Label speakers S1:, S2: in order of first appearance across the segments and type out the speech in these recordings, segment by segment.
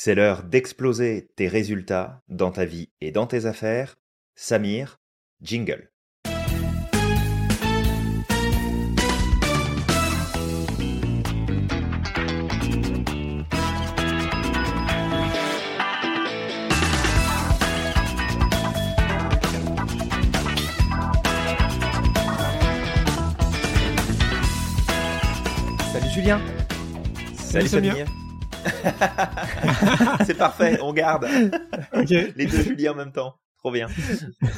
S1: C'est l'heure d'exploser tes résultats dans ta vie et dans tes affaires. Samir, jingle.
S2: Salut Julien.
S1: Salut,
S3: Samir.
S1: Samir. C'est parfait, on garde. Les deux Julien en même temps. Trop bien.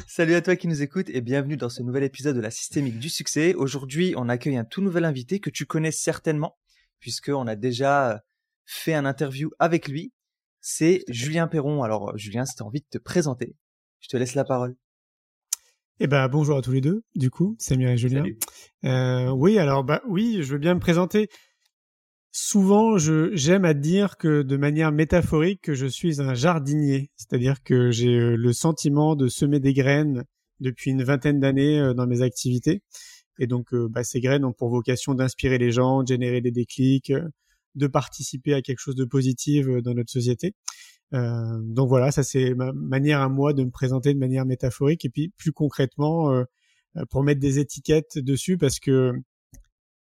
S2: Salut à toi qui nous écoute et bienvenue dans ce nouvel épisode de la systémique du succès. Aujourd'hui, on accueille un tout nouvel invité que tu connais certainement puisqu'on a déjà fait un interview avec lui. C'est Julien Perron. Alors Julien, si tu as envie de te présenter, je te laisse la parole.
S3: Eh ben bonjour à tous les deux. Du coup, Samir et Julien.
S1: Salut.
S3: Euh, oui, alors bah oui, je veux bien me présenter. Souvent, je j'aime à dire que de manière métaphorique que je suis un jardinier, c'est-à-dire que j'ai euh, le sentiment de semer des graines depuis une vingtaine d'années euh, dans mes activités. Et donc, euh, bah, ces graines ont pour vocation d'inspirer les gens, de générer des déclics, de participer à quelque chose de positif dans notre société. Euh, donc voilà, ça c'est ma manière à moi de me présenter de manière métaphorique. Et puis plus concrètement, euh, pour mettre des étiquettes dessus, parce que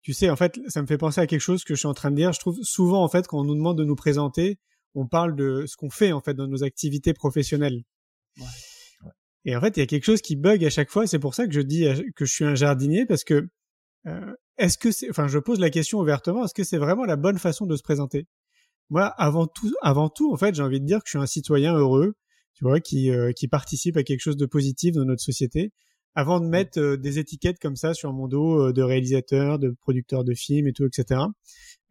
S3: tu sais, en fait, ça me fait penser à quelque chose que je suis en train de dire. Je trouve souvent, en fait, quand on nous demande de nous présenter, on parle de ce qu'on fait, en fait, dans nos activités professionnelles.
S2: Ouais.
S3: Et en fait, il y a quelque chose qui bug à chaque fois. C'est pour ça que je dis que je suis un jardinier, parce que euh, est-ce que c'est, enfin, je pose la question ouvertement, est-ce que c'est vraiment la bonne façon de se présenter? Moi, avant tout, avant tout, en fait, j'ai envie de dire que je suis un citoyen heureux, tu vois, qui euh, qui participe à quelque chose de positif dans notre société avant de mettre euh, des étiquettes comme ça sur mon dos euh, de réalisateur, de producteur de films et tout, etc.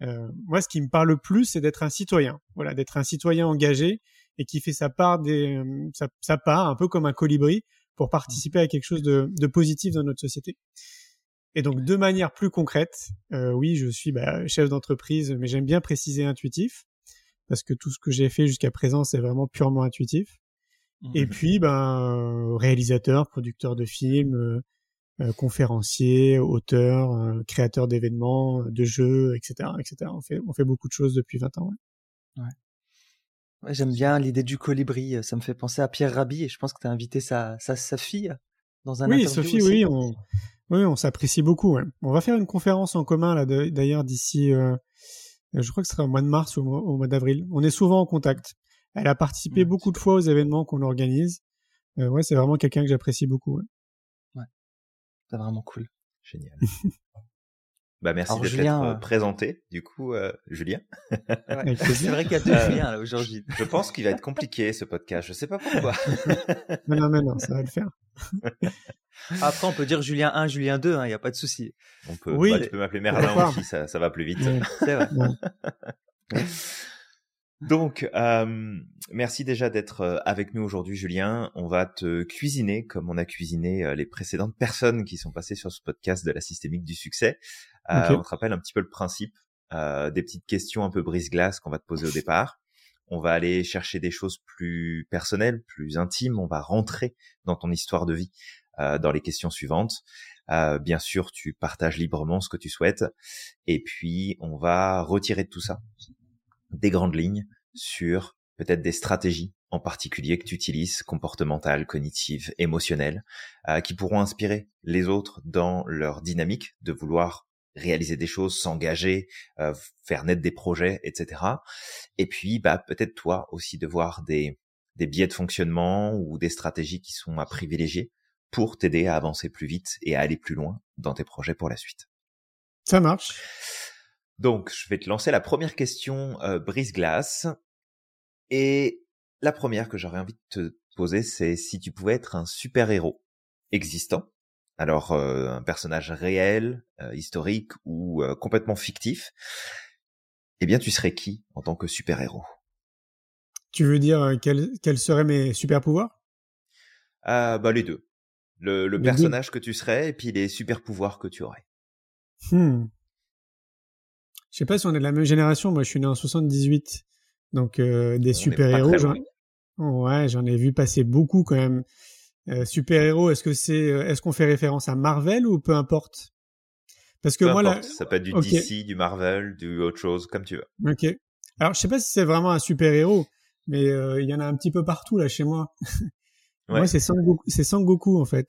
S3: Euh, moi, ce qui me parle le plus, c'est d'être un citoyen. Voilà, d'être un citoyen engagé et qui fait sa part des, euh, sa, sa part, un peu comme un colibri, pour participer à quelque chose de, de positif dans notre société. Et donc, de manière plus concrète, euh, oui, je suis bah, chef d'entreprise, mais j'aime bien préciser intuitif, parce que tout ce que j'ai fait jusqu'à présent, c'est vraiment purement intuitif. Et puis, ben, euh, réalisateur, producteur de films, euh, euh, conférencier, auteur, euh, créateur d'événements, de jeux, etc., etc. On fait, on fait beaucoup de choses depuis 20 ans. ouais.
S2: Ouais, J'aime bien l'idée du colibri. Ça me fait penser à Pierre Rabhi et je pense que tu as invité sa, sa, sa fille dans un
S3: Oui,
S2: interview
S3: Sophie,
S2: aussi.
S3: oui, on, oui, on s'apprécie beaucoup. ouais. On va faire une conférence en commun là, d'ailleurs d'ici, euh, je crois que ce sera au mois de mars ou au mois d'avril. On est souvent en contact. Elle a participé beaucoup de fois aux événements qu'on organise. Euh, ouais, c'est vraiment quelqu'un que j'apprécie beaucoup. ouais.
S2: C'est vraiment cool.
S1: Génial. Bah merci d'être
S2: Julien,
S1: euh,
S2: euh,
S1: présenté, du coup, euh, Julien.
S2: C'est vrai qu'il y a deux Julien là aujourd'hui.
S1: Je pense qu'il va être compliqué ce podcast. Je sais pas pourquoi.
S3: Non, non, mais non, ça va le faire.
S2: Après, on peut dire Julien 1, Julien 2, il n'y a pas de souci.
S1: On peut.
S3: Oui.
S1: bah, tu peux m'appeler Merlin aussi, ça, ça va plus vite.
S3: Ouais.
S2: C'est vrai.
S1: Donc, euh, merci déjà d'être euh, avec nous aujourd'hui, Julien. On va te cuisiner comme on a cuisiné euh, les précédentes personnes qui sont passées sur ce podcast de la systémique du succès. Euh. On te rappelle un petit peu le principe, euh, des petites questions un peu brise-glace qu'on va te poser au départ. On va aller chercher des choses plus personnelles, plus intimes. On va rentrer dans ton histoire de vie euh, dans les questions suivantes. Euh, bien sûr, tu partages librement ce que tu souhaites. Et puis, on va retirer de tout ça des grandes lignes sur peut-être des stratégies en particulier que tu utilises, comportementales, cognitives, émotionnelles, euh, qui pourront inspirer les autres dans leur dynamique de vouloir réaliser des choses, s'engager, euh, faire naître des projets, etc. Et puis, bah, peut-être toi aussi de voir des, des biais de fonctionnement ou des stratégies qui sont à privilégier pour t'aider à avancer plus vite et à aller plus loin dans tes projets pour la suite.
S3: Ça marche.
S1: Donc, je vais te lancer la première question euh, brise-glace. Et la première que j'aurais envie de te poser, c'est si tu pouvais être un super-héros existant, alors euh, un personnage réel, euh, historique ou euh, complètement fictif, eh bien, tu serais qui en tant que super-héros?
S3: Tu veux dire euh, quels seraient mes super pouvoirs
S1: Ah, bah les deux. Le, le
S3: Les
S1: personnage que tu serais et puis les super-pouvoirs que tu aurais.
S3: Hmm. Je sais pas si on est de la même génération. Moi, je suis né en 78, donc euh, des
S1: On est
S3: super
S1: pas
S3: héros.
S1: très
S3: J'en...
S1: loin.
S3: Ouais, j'en ai vu passer beaucoup quand même. Euh, super héros. Est-ce que c'est, euh, est-ce qu'on fait référence à Marvel ou peu importe? Parce que
S1: Peu
S3: moi là,
S1: ça peut être du. DC, du Marvel, du autre chose, comme tu veux.
S3: ok. Alors, je sais pas si c'est vraiment un super héros, mais il y en a un petit peu partout là chez moi. Ouais. Moi, c'est Sangoku, c'est Sangoku en fait.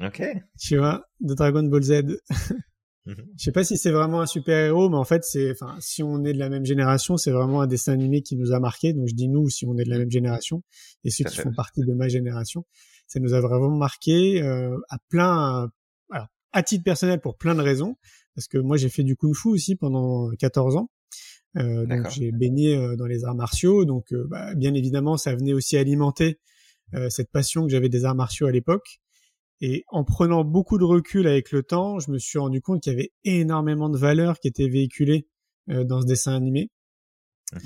S1: Ok.
S3: tu vois, de Dragon Ball Z. Mhm. Je sais pas si c'est vraiment un super héros, mais en fait, c'est, enfin, si on est de la même génération, c'est vraiment un dessin animé qui nous a marqué. Donc, je dis nous, si on est de la même génération, et ceux qui font partie de ma génération, ça nous a vraiment marqué euh, à plein, alors, à titre personnel pour plein de raisons, parce que moi, j'ai fait du kung-fu aussi pendant 14 ans. Euh, donc j'ai baigné euh, dans les arts martiaux, donc euh, bah, bien évidemment ça venait aussi alimenter euh, cette passion que j'avais des arts martiaux à l'époque. Et en prenant beaucoup de recul avec le temps, je me suis rendu compte qu'il y avait énormément de valeurs qui étaient véhiculées euh, dans ce dessin animé. Mmh.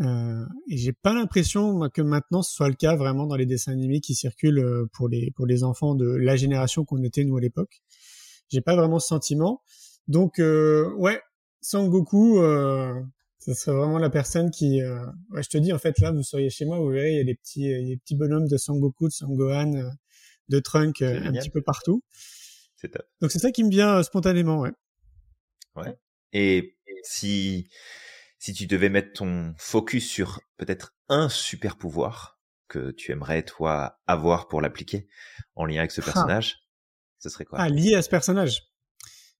S3: Euh, et j'ai pas l'impression que maintenant ce soit le cas vraiment dans les dessins animés qui circulent euh, pour les pour les enfants de la génération qu'on était nous à l'époque. J'ai pas vraiment ce sentiment. Donc euh, ouais, Sangoku, euh, ce serait vraiment la personne qui. Euh... Ouais, je te dis en fait là, vous seriez chez moi, vous verrez, il y a des petits, il y a des petits bonhommes de Sangoku, de Sangohan, de Trunk euh, un petit peu partout.
S1: C'est top.
S3: Donc c'est ça qui me vient euh, spontanément, ouais.
S1: Ouais. Et si si tu devais mettre ton focus sur peut-être un super pouvoir que tu aimerais toi avoir pour l'appliquer en lien avec ce ah. personnage, ah. ce serait quoi?
S3: Ah, lié à ce personnage.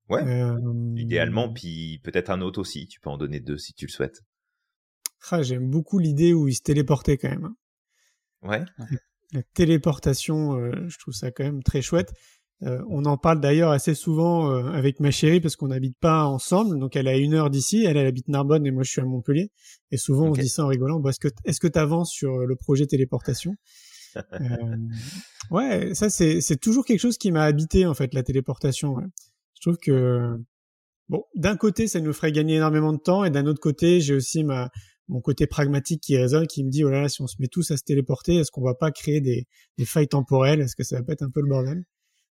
S1: Ouais. Euh... Idéalement, puis peut-être un autre aussi. Tu peux en donner deux si tu le souhaites.
S3: Ah, j'aime beaucoup l'idée où il se téléportait quand même.
S1: Ouais.
S3: La téléportation, euh, je trouve ça quand même très chouette. Euh, on en parle d'ailleurs assez souvent euh, avec ma chérie parce qu'on n'habite pas ensemble. Donc elle a une heure d'ici, elle, elle habite Narbonne et moi je suis à Montpellier. Et souvent okay. on se dit ça en rigolant. Bon, est-ce que est-ce que t'avances sur le projet téléportation? Euh, Ouais, ça c'est c'est toujours quelque chose qui m'a habité en fait la téléportation. Ouais. Je trouve que bon, d'un côté ça nous ferait gagner énormément de temps et d'un autre côté j'ai aussi ma mon côté pragmatique qui résonne, qui me dit oh là là, si on se met tous à se téléporter, est-ce qu'on va pas créer des, des failles temporelles? Est-ce que ça va pas être un peu le bordel?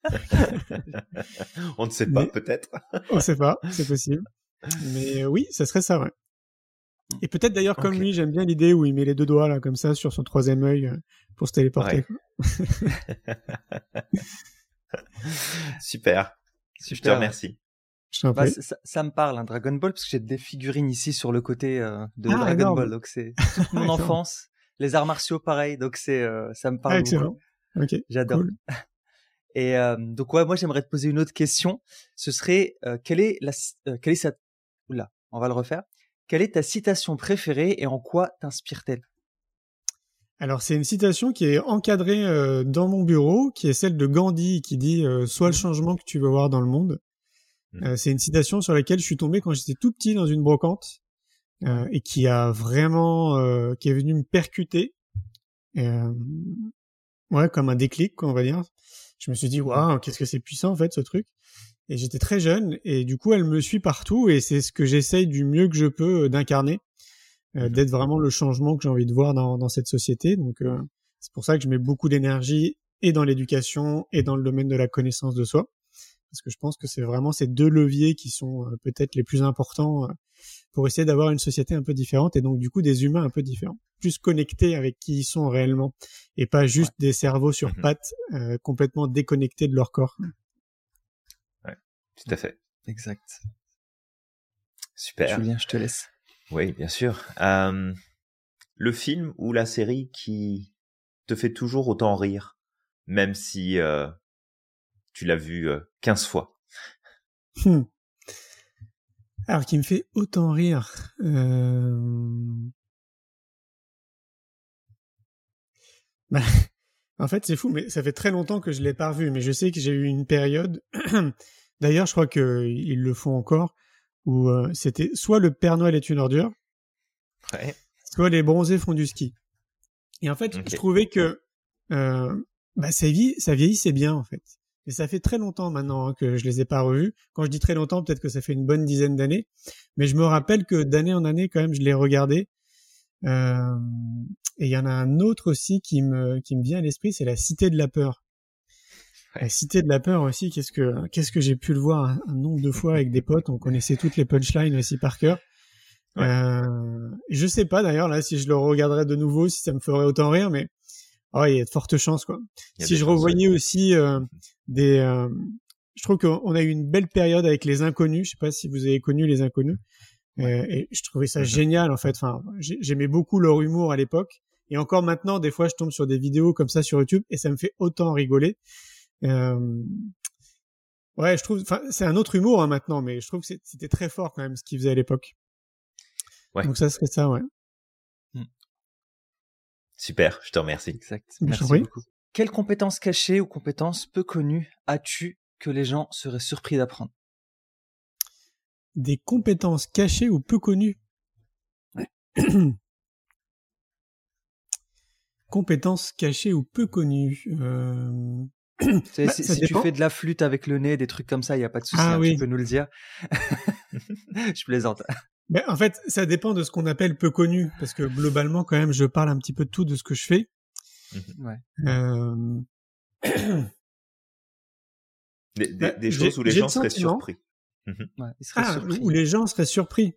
S1: On ne sait pas, peut-être.
S3: on ne sait pas, c'est possible. Mais oui, ça serait ça, ouais. Et peut-être d'ailleurs comme okay. lui, j'aime bien l'idée où il met les deux doigts là comme ça sur son troisième œil euh, pour se téléporter.
S1: Ouais. Super. Super. Je te remercie.
S2: Bah, ça, ça, me parle, hein, Dragon Ball, parce que j'ai des figurines ici sur le côté euh, de ah, Dragon énorme. Ball, donc c'est toute mon enfance. Les arts martiaux, pareil, donc c'est euh, ça me parle
S3: ah, excellent.
S2: beaucoup. J'adore.
S3: Cool.
S2: Et euh, donc ouais, moi j'aimerais te poser une autre question. Ce serait quelle est la quelle est sa Oula, on va le refaire. Quelle est ta citation préférée et en quoi t'inspire-t-elle?
S3: Alors c'est une citation qui est encadrée dans mon bureau, qui est celle de Gandhi, qui dit "Sois le changement que tu veux voir dans le monde". Euh, c'est une citation sur laquelle je suis tombé quand j'étais tout petit dans une brocante euh, et qui a vraiment, euh, qui est venu me percuter, ouais, comme un déclic, quoi, on va dire. Je me suis dit, waouh, qu'est-ce que c'est puissant en fait ce truc. Et j'étais très jeune et du coup elle me suit partout et c'est ce que j'essaye du mieux que je peux d'incarner, d'être vraiment le changement que j'ai envie de voir dans, dans cette société. Donc c'est pour ça que je mets beaucoup d'énergie et dans l'éducation et dans le domaine de la connaissance de soi parce que je pense que c'est vraiment ces deux leviers qui sont euh, peut-être les plus importants euh, pour essayer d'avoir une société un peu différente et donc du coup des humains un peu différents, plus connectés avec qui ils sont réellement et pas juste ouais. des cerveaux sur mmh pattes euh, complètement déconnectés de leur corps.
S1: Ouais, tout à fait.
S2: Exact.
S1: Super.
S2: Julien, je te laisse.
S1: Oui, bien sûr. Euh, le film ou la série qui te fait toujours autant rire, même si euh, tu l'as vu euh, 15 fois
S3: hmm. Alors, qui me fait autant rire. Euh... Bah, en fait, c'est fou, mais ça fait très longtemps que je l'ai pas revu. Mais je sais que j'ai eu une période. D'ailleurs, je crois qu'ils le font encore, où euh, c'était soit le Père Noël est une ordure,
S1: ouais.
S3: soit les bronzés font du ski. Et en fait, okay. je trouvais que euh, bah, ça, vie, ça vieillissait bien, en fait. Et ça fait très longtemps maintenant hein, que je les ai pas revus. Quand je dis très longtemps, peut-être que ça fait une bonne dizaine d'années. Mais je me rappelle que d'année en année, quand même, je les regardais. Euh, et il y en a un autre aussi qui me qui me vient à l'esprit, c'est la Cité de la peur. La Cité de la peur aussi. Qu'est-ce que qu'est-ce que j'ai pu le voir un, un, nombre de fois avec des potes. On connaissait toutes les punchlines aussi par cœur. Ouais. Euh, je sais pas d'ailleurs là si je le regarderais de nouveau, si ça me ferait autant rire, mais oh, il y a de fortes chances quoi. Si je revoyais aussi euh, des, euh, je trouve qu'on a eu une belle période avec les inconnus. Je sais pas si vous avez connu les inconnus. et je trouvais ça génial en fait. Enfin, j'aimais beaucoup leur humour à l'époque. Et encore maintenant, des fois, je tombe sur des vidéos comme ça sur YouTube et ça me fait autant rigoler. Euh... Ouais, je trouve. Enfin, c'est un autre humour hein, maintenant, mais je trouve que c'était très fort quand même ce qu'ils faisaient à l'époque. Ouais. Donc ça serait ça, ouais.
S1: Super, je te remercie.
S2: Exact. Merci beaucoup. Quelles compétences cachées ou compétences peu connues as-tu que les gens seraient surpris d'apprendre?
S3: Des compétences cachées ou peu connues. Ouais. compétences cachées ou peu connues. Euh...
S2: Bah, si, tu fais de la flûte avec le nez, des trucs comme ça, il n'y a pas de souci, ah, hein, tu peux nous le dire. je plaisante.
S3: Ben, en fait, ça dépend de ce qu'on appelle peu connu, parce que globalement, quand même, je parle un petit peu de tout de ce que je fais.
S1: Mmh ouais. Euh... Des, des, bah, choses où les gens seraient surpris.
S3: Mmh ouais, ils seraient ah, surpris. Où les gens seraient surpris.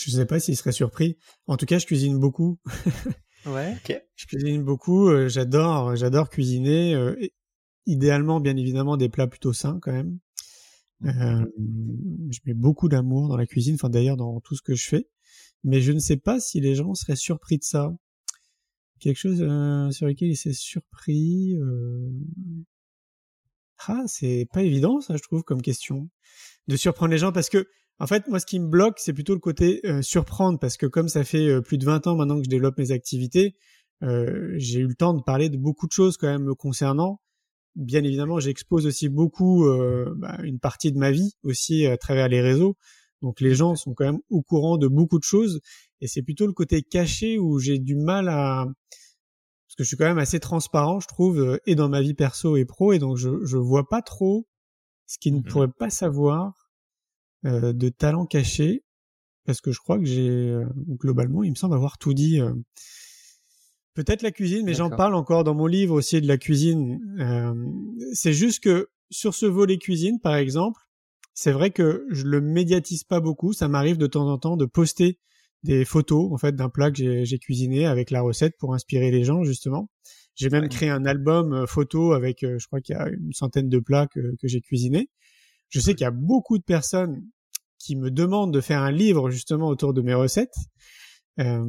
S3: Je sais pas s'ils seraient surpris. En tout cas, je cuisine beaucoup.
S2: ouais.
S3: Je cuisine beaucoup. Euh, j'adore, j'adore cuisiner. Euh, idéalement, bien évidemment, des plats plutôt sains quand même. Euh, je mets beaucoup d'amour dans la cuisine. Enfin, d'ailleurs, dans tout ce que je fais. Mais je ne sais pas si les gens seraient surpris de ça. Quelque chose euh, sur lequel ils seraient surpris. Euh... Ah, c'est pas évident, ça, je trouve, comme question. De surprendre les gens parce que en fait, moi, ce qui me bloque, c'est plutôt le côté euh, surprendre, parce que comme ça fait euh, plus de 20 ans maintenant que je développe mes activités, j'ai eu le temps de parler de beaucoup de choses quand même me concernant. Bien évidemment, j'expose aussi beaucoup bah, une partie de ma vie aussi à travers les réseaux. Donc les gens sont quand même au courant de beaucoup de choses, et c'est plutôt le côté caché où j'ai du mal à parce que je suis quand même assez transparent, je trouve, et dans ma vie perso et pro, et donc je je vois pas trop ce qu'ils ne mmh pourraient pas savoir euh, de talents cachés parce que je crois que j'ai euh, globalement, il me semble avoir tout dit. Euh. Peut-être la cuisine, mais j'en parle encore dans mon livre aussi de la cuisine. c'est juste que sur ce volet cuisine, par exemple, c'est vrai que je le médiatise pas beaucoup. Ça m'arrive de temps en temps de poster des photos en fait d'un plat que j'ai cuisiné avec la recette pour inspirer les gens justement. J'ai même créé un album photo avec, je crois qu'il y a une centaine de plats que, que j'ai cuisinés. Je sais qu'il y a beaucoup de personnes qui me demandent de faire un livre justement autour de mes recettes. Euh,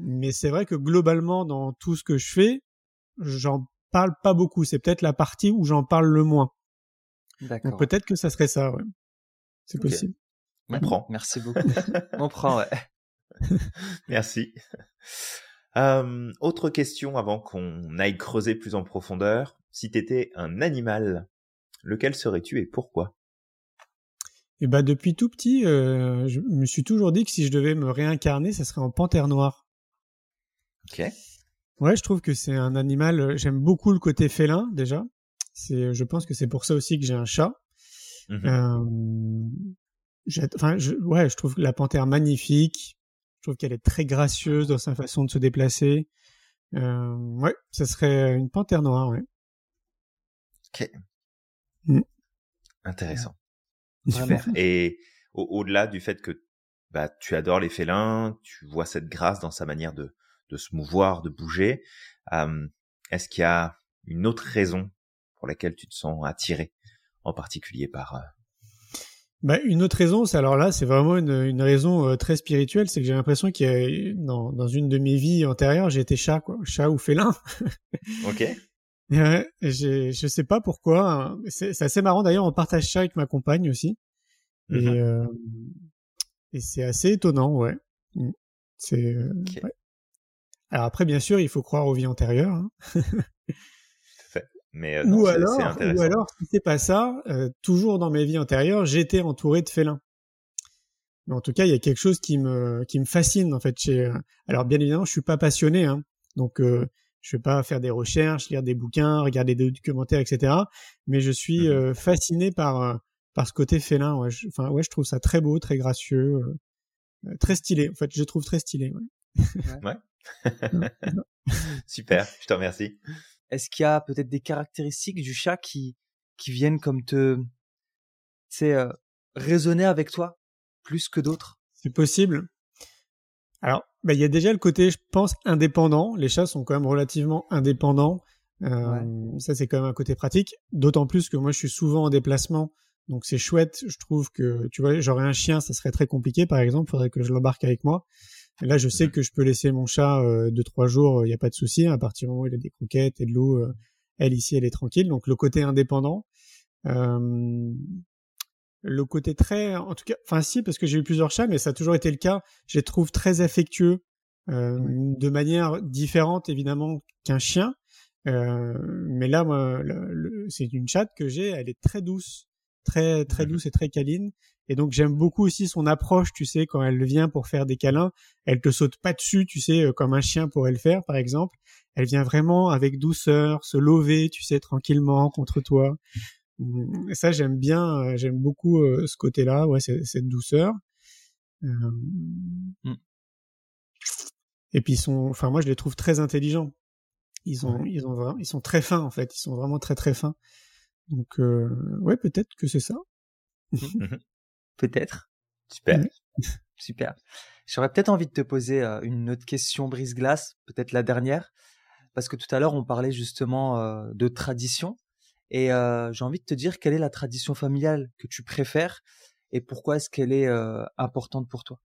S3: mais c'est vrai que globalement, dans tout ce que je fais, j'en parle pas beaucoup. C'est peut-être la partie où j'en parle le moins. D'accord. peut-être que ça serait ça, ouais. C'est possible.
S1: On prend.
S2: Merci beaucoup. On prend, ouais.
S1: Merci. Euh, autre question avant qu'on aille creuser plus en profondeur. Si t'étais un animal, lequel serais-tu et pourquoi?
S3: Et bah depuis tout petit, euh, je me suis toujours dit que si je devais me réincarner, ça serait en panthère noire.
S1: Ok.
S3: Ouais, je trouve que c'est un animal. Euh, j'aime beaucoup le côté félin déjà. C'est, je pense que c'est pour ça aussi que j'ai un chat. Mm-hmm. Euh, enfin, je, ouais, je trouve la panthère magnifique. Je trouve qu'elle est très gracieuse dans sa façon de se déplacer. Euh, ouais, ça serait une panthère noire. Ouais.
S1: Ok. Mm. Intéressant. Super. Et au-delà du fait que bah, tu adores les félins, tu vois cette grâce dans sa manière de, de se mouvoir, de bouger, est-ce qu'il y a une autre raison pour laquelle tu te sens attiré, en particulier par... Euh
S3: bah, une autre raison, c'est alors là, c'est vraiment une, une raison euh, très spirituelle, c'est que j'ai l'impression qu'il y a dans, dans une de mes vies antérieures, j'ai été chat, quoi, chat ou félin.
S1: ok.
S3: Ouais, je sais pas pourquoi. Hein. C'est assez marrant d'ailleurs, on partage ça avec ma compagne aussi. Et, mm-hmm. euh, et c'est assez étonnant, ouais. Mm. C'est. Euh, Alors après, bien sûr, il faut croire aux vies antérieures. Hein.
S1: Mais euh,
S3: ou alors, ou alors, si c'est pas ça, euh, toujours dans mes vies antérieures, j'étais entouré de félins. Mais en tout cas, il y a quelque chose qui me qui me fascine en fait. Chez... Alors bien évidemment, je suis pas passionné, hein, donc euh, je vais pas faire des recherches, lire des bouquins, regarder des documentaires, etc. Mais je suis mmh euh, fasciné par euh, par ce côté félin. Ouais. Je, enfin ouais, je trouve ça très beau, très gracieux, euh, très stylé. En fait, je trouve très stylé.
S1: Ouais. ouais. Super, je te remercie.
S2: Est-ce qu'il y a peut-être des caractéristiques du chat qui qui viennent comme te, c'est résonner avec toi plus que d'autres?
S3: C'est possible. Alors, bah, il y a déjà le côté, je pense, indépendant. Les chats sont quand même relativement indépendants. Euh, Ça, c'est quand même un côté pratique. D'autant plus que moi, je suis souvent en déplacement Donc c'est chouette, je trouve que tu vois, j'aurais un chien, ça serait très compliqué par exemple, faudrait que je l'embarque avec moi. là, je sais que je peux laisser mon chat euh, deux trois jours, il n'y a pas de souci. À partir du moment où il a des croquettes et de l'eau, euh, elle ici, elle est tranquille. Donc le côté indépendant, euh, le côté très, en tout cas, enfin si, parce que j'ai eu plusieurs chats, mais ça a toujours été le cas. Je les trouve très affectueux, euh, de manière différente évidemment qu'un chien. Euh, mais là, moi, c'est une chatte que j'ai, elle est très douce, très très douce et très câline. Et donc j'aime beaucoup aussi son approche, tu sais, quand elle vient pour faire des câlins, elle te saute pas dessus, tu sais, euh, comme un chien pourrait le faire, par exemple. Elle vient vraiment avec douceur, se lever, tu sais, tranquillement contre toi. Mmh, et ça, j'aime bien, euh, j'aime beaucoup euh, ce côté-là, ouais, cette douceur. Mmh. Et puis ils sont, enfin moi je les trouve très intelligents. Ils ont, ils ont vraiment, ils sont très fins en fait. Ils sont vraiment très très fins. Donc euh, ouais, peut-être que c'est ça.
S2: Mmh. peut-être.
S1: Super.
S2: Super. J'aurais peut-être envie de te poser euh, une autre question brise-glace, peut-être la dernière, parce que tout à l'heure on parlait justement euh, de tradition, et euh, j'ai envie de te dire quelle est la tradition familiale que tu préfères et pourquoi est-ce qu'elle est importante pour toi?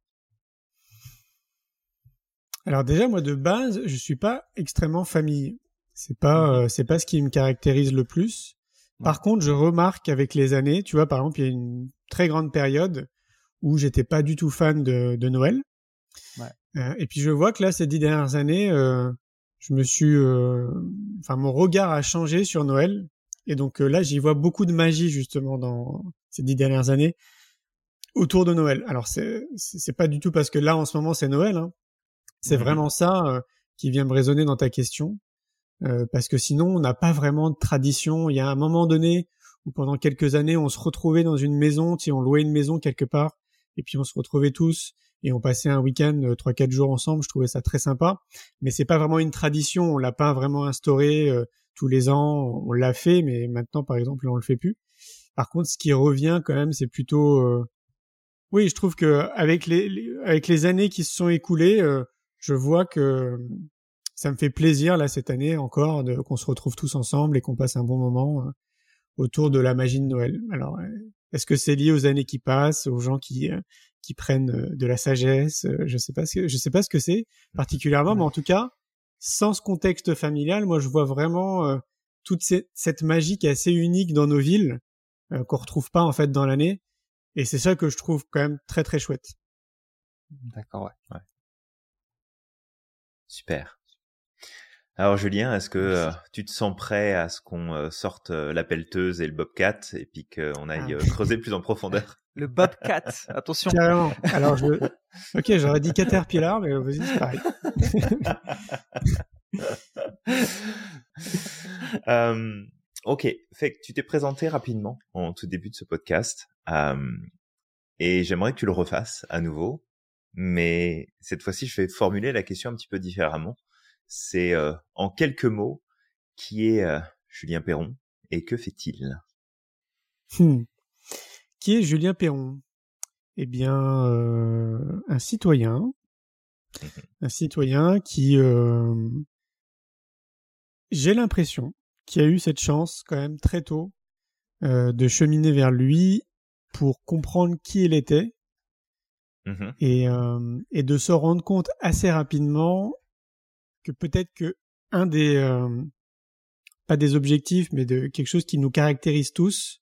S3: Alors déjà moi de base je suis pas extrêmement famille, c'est pas mmh c'est pas ce qui me caractérise le plus. Par contre, je remarque avec les années, tu vois, par exemple, il y a une très grande période où j'étais pas du tout fan de, de Noël. Ouais. Euh, et puis je vois que là, ces dix dernières années, euh, je me suis, euh, enfin, mon regard a changé sur Noël. Et donc euh, là, j'y vois beaucoup de magie justement dans ces dix dernières années autour de Noël. Alors c'est c'est pas du tout parce que là en ce moment c'est Noël. Hein. C'est vraiment ça euh, qui vient me résonner dans ta question. Euh, parce que sinon on n'a pas vraiment de tradition. Il y a un moment donné où pendant quelques années on se retrouvait dans une maison, si on louait une maison quelque part, et puis on se retrouvait tous et on passait un week-end euh, trois quatre jours ensemble. Je trouvais ça très sympa, mais c'est pas vraiment une tradition. On l'a pas vraiment instauré euh, tous les ans. On l'a fait, mais maintenant par exemple on le fait plus. Par contre, ce qui revient quand même, c'est plutôt oui, je trouve que avec les, avec les années qui se sont écoulées, je vois que ça me fait plaisir là cette année encore de qu'on se retrouve tous ensemble et qu'on passe un bon moment euh, autour de la magie de Noël. Alors, euh, est-ce que c'est lié aux années qui passent, aux gens qui euh, qui prennent de la sagesse Je sais pas ce que je sais pas ce que c'est particulièrement, mais en tout cas, sans ce contexte familial, moi je vois vraiment toute cette, magie qui est assez unique dans nos villes qu'on retrouve pas en fait dans l'année, et c'est ça que je trouve quand même très très chouette.
S2: D'accord, ouais. ouais.
S1: Super. Alors Julien, est-ce que euh, tu te sens prêt à ce qu'on euh, sorte euh, la pelleteuse et le bobcat et puis qu'on aille ah. creuser plus en profondeur?
S2: Le bobcat, attention.
S3: Carrément. Alors je, ok, j'aurais dit caterpillar, mais vas-y, c'est pareil.
S1: ok, fait que tu t'es présenté rapidement en tout début de ce podcast et j'aimerais que tu le refasses à nouveau, mais cette fois-ci, je vais formuler la question un petit peu différemment c'est euh, en quelques mots qui est euh, Julien Perron et que fait-il?
S3: Hmm. Qui est Julien Perron. Eh bien, euh, un citoyen, mmh un citoyen qui, j'ai l'impression, qui a eu cette chance quand même très tôt de cheminer vers lui pour comprendre qui il était. Mmh et, et de se rendre compte assez rapidement que peut-être que un des euh, pas des objectifs, mais de quelque chose qui nous caractérise tous,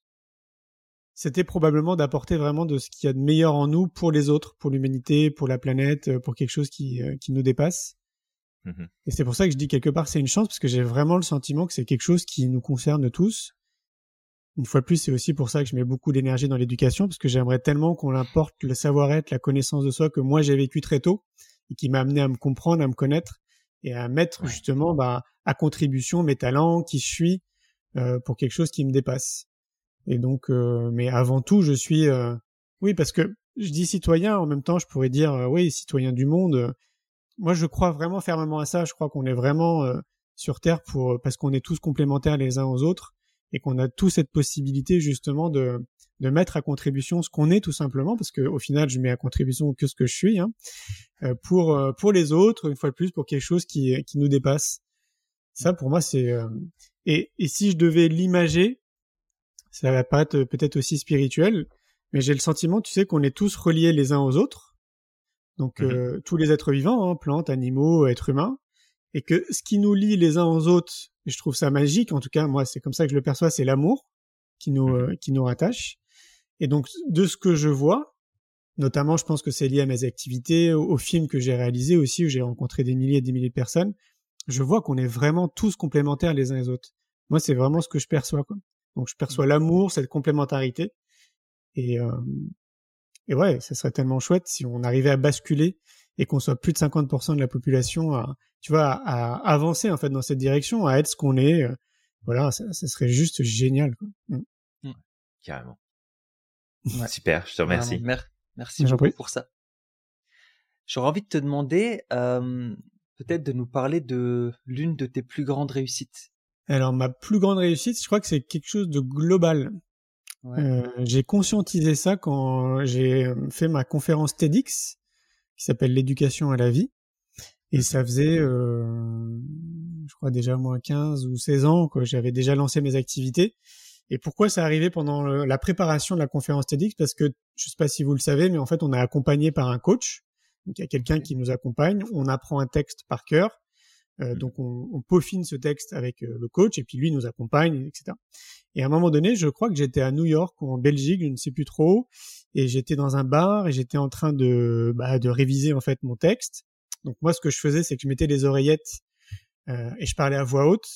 S3: c'était probablement d'apporter vraiment de ce qu'il y a de meilleur en nous pour les autres, pour l'humanité, pour la planète, euh, pour quelque chose qui, euh, qui nous dépasse. Mmh Et c'est pour ça que je dis quelque part c'est une chance, parce que j'ai vraiment le sentiment que c'est quelque chose qui nous concerne tous. Une fois de plus, c'est aussi pour ça que je mets beaucoup d'énergie dans l'éducation, parce que j'aimerais tellement qu'on apporte le savoir-être, la connaissance de soi que moi j'ai vécu très tôt, et qui m'a amené à me comprendre, à me connaître, et à mettre justement bah, à contribution mes talents, qui je suis, euh, pour quelque chose qui me dépasse. Et donc, euh, mais avant tout, je suis, euh, oui, parce que je dis citoyen, en même temps, je pourrais dire, euh, oui, citoyen du monde. Moi, je crois vraiment fermement à ça. Je crois qu'on est vraiment sur Terre pour parce qu'on est tous complémentaires les uns aux autres et qu'on a tous cette possibilité justement de de mettre à contribution ce qu'on est tout simplement, parce que au final, je mets à contribution que ce que je suis, hein, euh, pour euh, pour les autres, une fois de plus, pour quelque chose qui qui nous dépasse. Ça, pour moi, c'est euh, et et si je devais l'imager, ça va paraître peut-être aussi spirituel, mais j'ai le sentiment, tu sais, qu'on est tous reliés les uns aux autres. Donc
S1: Mhm.
S3: euh, tous les êtres vivants, hein, plantes, animaux, êtres humains, et que ce qui nous lie les uns aux autres, et je trouve ça magique, en tout cas moi c'est comme ça que je le perçois, c'est l'amour qui nous
S1: Mhm.
S3: euh, qui nous rattache. Et donc de ce que je vois, notamment je pense que c'est lié à mes activités, aux, aux films que j'ai réalisés aussi où j'ai rencontré des milliers et des milliers de personnes, je vois qu'on est vraiment tous complémentaires les uns les autres. Moi c'est vraiment ce que je perçois quoi. Donc je perçois l'amour, cette complémentarité. Et, euh, et ouais, ça serait tellement chouette si on arrivait à basculer et qu'on soit plus de 50% de la population à, tu vois, à, à avancer en fait dans cette direction, à être ce qu'on est. euh, Voilà, ça, ça serait juste génial. Quoi. Mm.
S1: Carrément.
S2: Ouais.
S1: Super, je te remercie.
S2: Mer- merci beaucoup
S3: prie.
S2: pour ça. J'aurais envie de te demander euh, peut-être de nous parler de l'une de tes plus grandes réussites.
S3: Alors ma plus grande réussite, je crois que c'est quelque chose de global.
S2: Ouais.
S3: Euh, j'ai conscientisé ça quand j'ai euh, fait ma conférence TEDx qui s'appelle l'éducation à la vie. Et ça faisait, euh, je crois déjà moins 15 ou 16 ans que j'avais déjà lancé mes activités. Et pourquoi ça arrivait pendant la préparation de la conférence TEDx? Parce que je sais pas si vous le savez, mais en fait on est accompagné par un coach. Donc il y a quelqu'un qui nous accompagne. On apprend un texte par cœur. Euh, donc on, on peaufine ce texte avec euh, le coach et puis lui nous accompagne, etc. Et à un moment donné, je crois que j'étais à New York ou en Belgique, je ne sais plus trop, et j'étais dans un bar et j'étais en train de bah, de réviser en fait mon texte. Donc moi, ce que je faisais, c'est que je mettais les oreillettes euh, et je parlais à voix haute.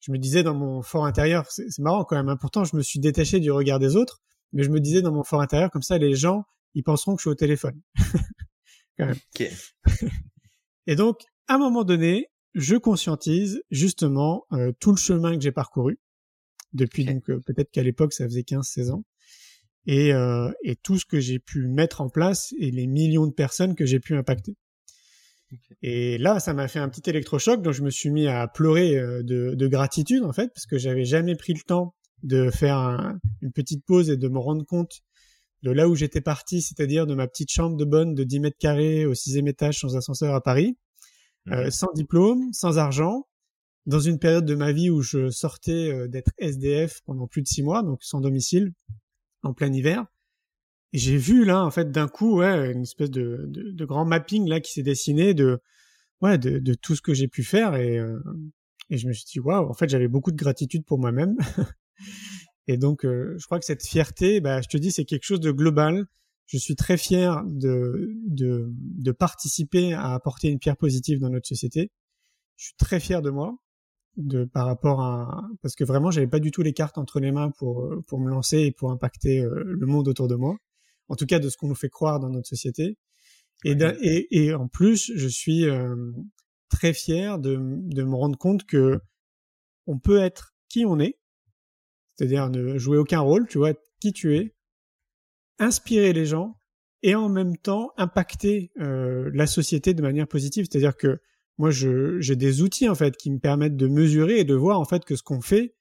S3: Je me disais dans mon fort intérieur, c'est marrant quand même. hein, pourtant, je me suis détaché du regard des autres, mais je me disais dans mon fort intérieur, comme ça, les gens, ils penseront que je suis au téléphone.
S1: Ok.
S3: Et donc, à un moment donné, je conscientise justement euh, tout le chemin que j'ai parcouru. Depuis donc euh, peut-être qu'à l'époque ça faisait 15-16 ans. Et, euh, et tout ce que j'ai pu mettre en place et les millions de personnes que j'ai pu impacter. Et là, ça m'a fait un petit électrochoc, donc je me suis mis à pleurer de, de gratitude en fait, parce que j'avais jamais pris le temps de faire un- une petite pause et de me rendre compte de là où j'étais parti, c'est-à-dire de ma petite chambre de bonne de 10 mètres carrés au sixième étage sans ascenseur à Paris, euh,
S1: Mhm.
S3: sans diplôme, sans argent, dans une période de ma vie où je sortais euh, d'être SDF pendant plus de six mois, donc sans domicile, en plein hiver. Et j'ai vu là, en fait, d'un coup, ouais, une espèce de, de, de grand mapping là qui s'est dessiné de, ouais, de, de tout ce que j'ai pu faire et, euh, et je me suis dit waouh, en fait, j'avais beaucoup de gratitude pour moi-même. et donc, euh, je crois que cette fierté, bah, je te dis, c'est quelque chose de global. Je suis très fier de, de, de participer à apporter une pierre positive dans notre société. Je suis très fier de moi, de par rapport à parce que vraiment j'avais pas du tout les cartes entre les mains pour euh, pour me lancer et pour impacter euh, le monde autour de moi. En tout cas, de ce qu'on nous fait croire dans notre société. Et, et, et en plus, je suis euh, très fier de, de me rendre compte que on peut être qui on est, c'est-à-dire ne jouer aucun rôle, tu vois, être qui tu es, inspirer les gens et en même temps impacter euh, la société de manière positive. C'est-à-dire que moi, j'ai des outils en fait qui me permettent de mesurer et de voir en fait que ce qu'on fait,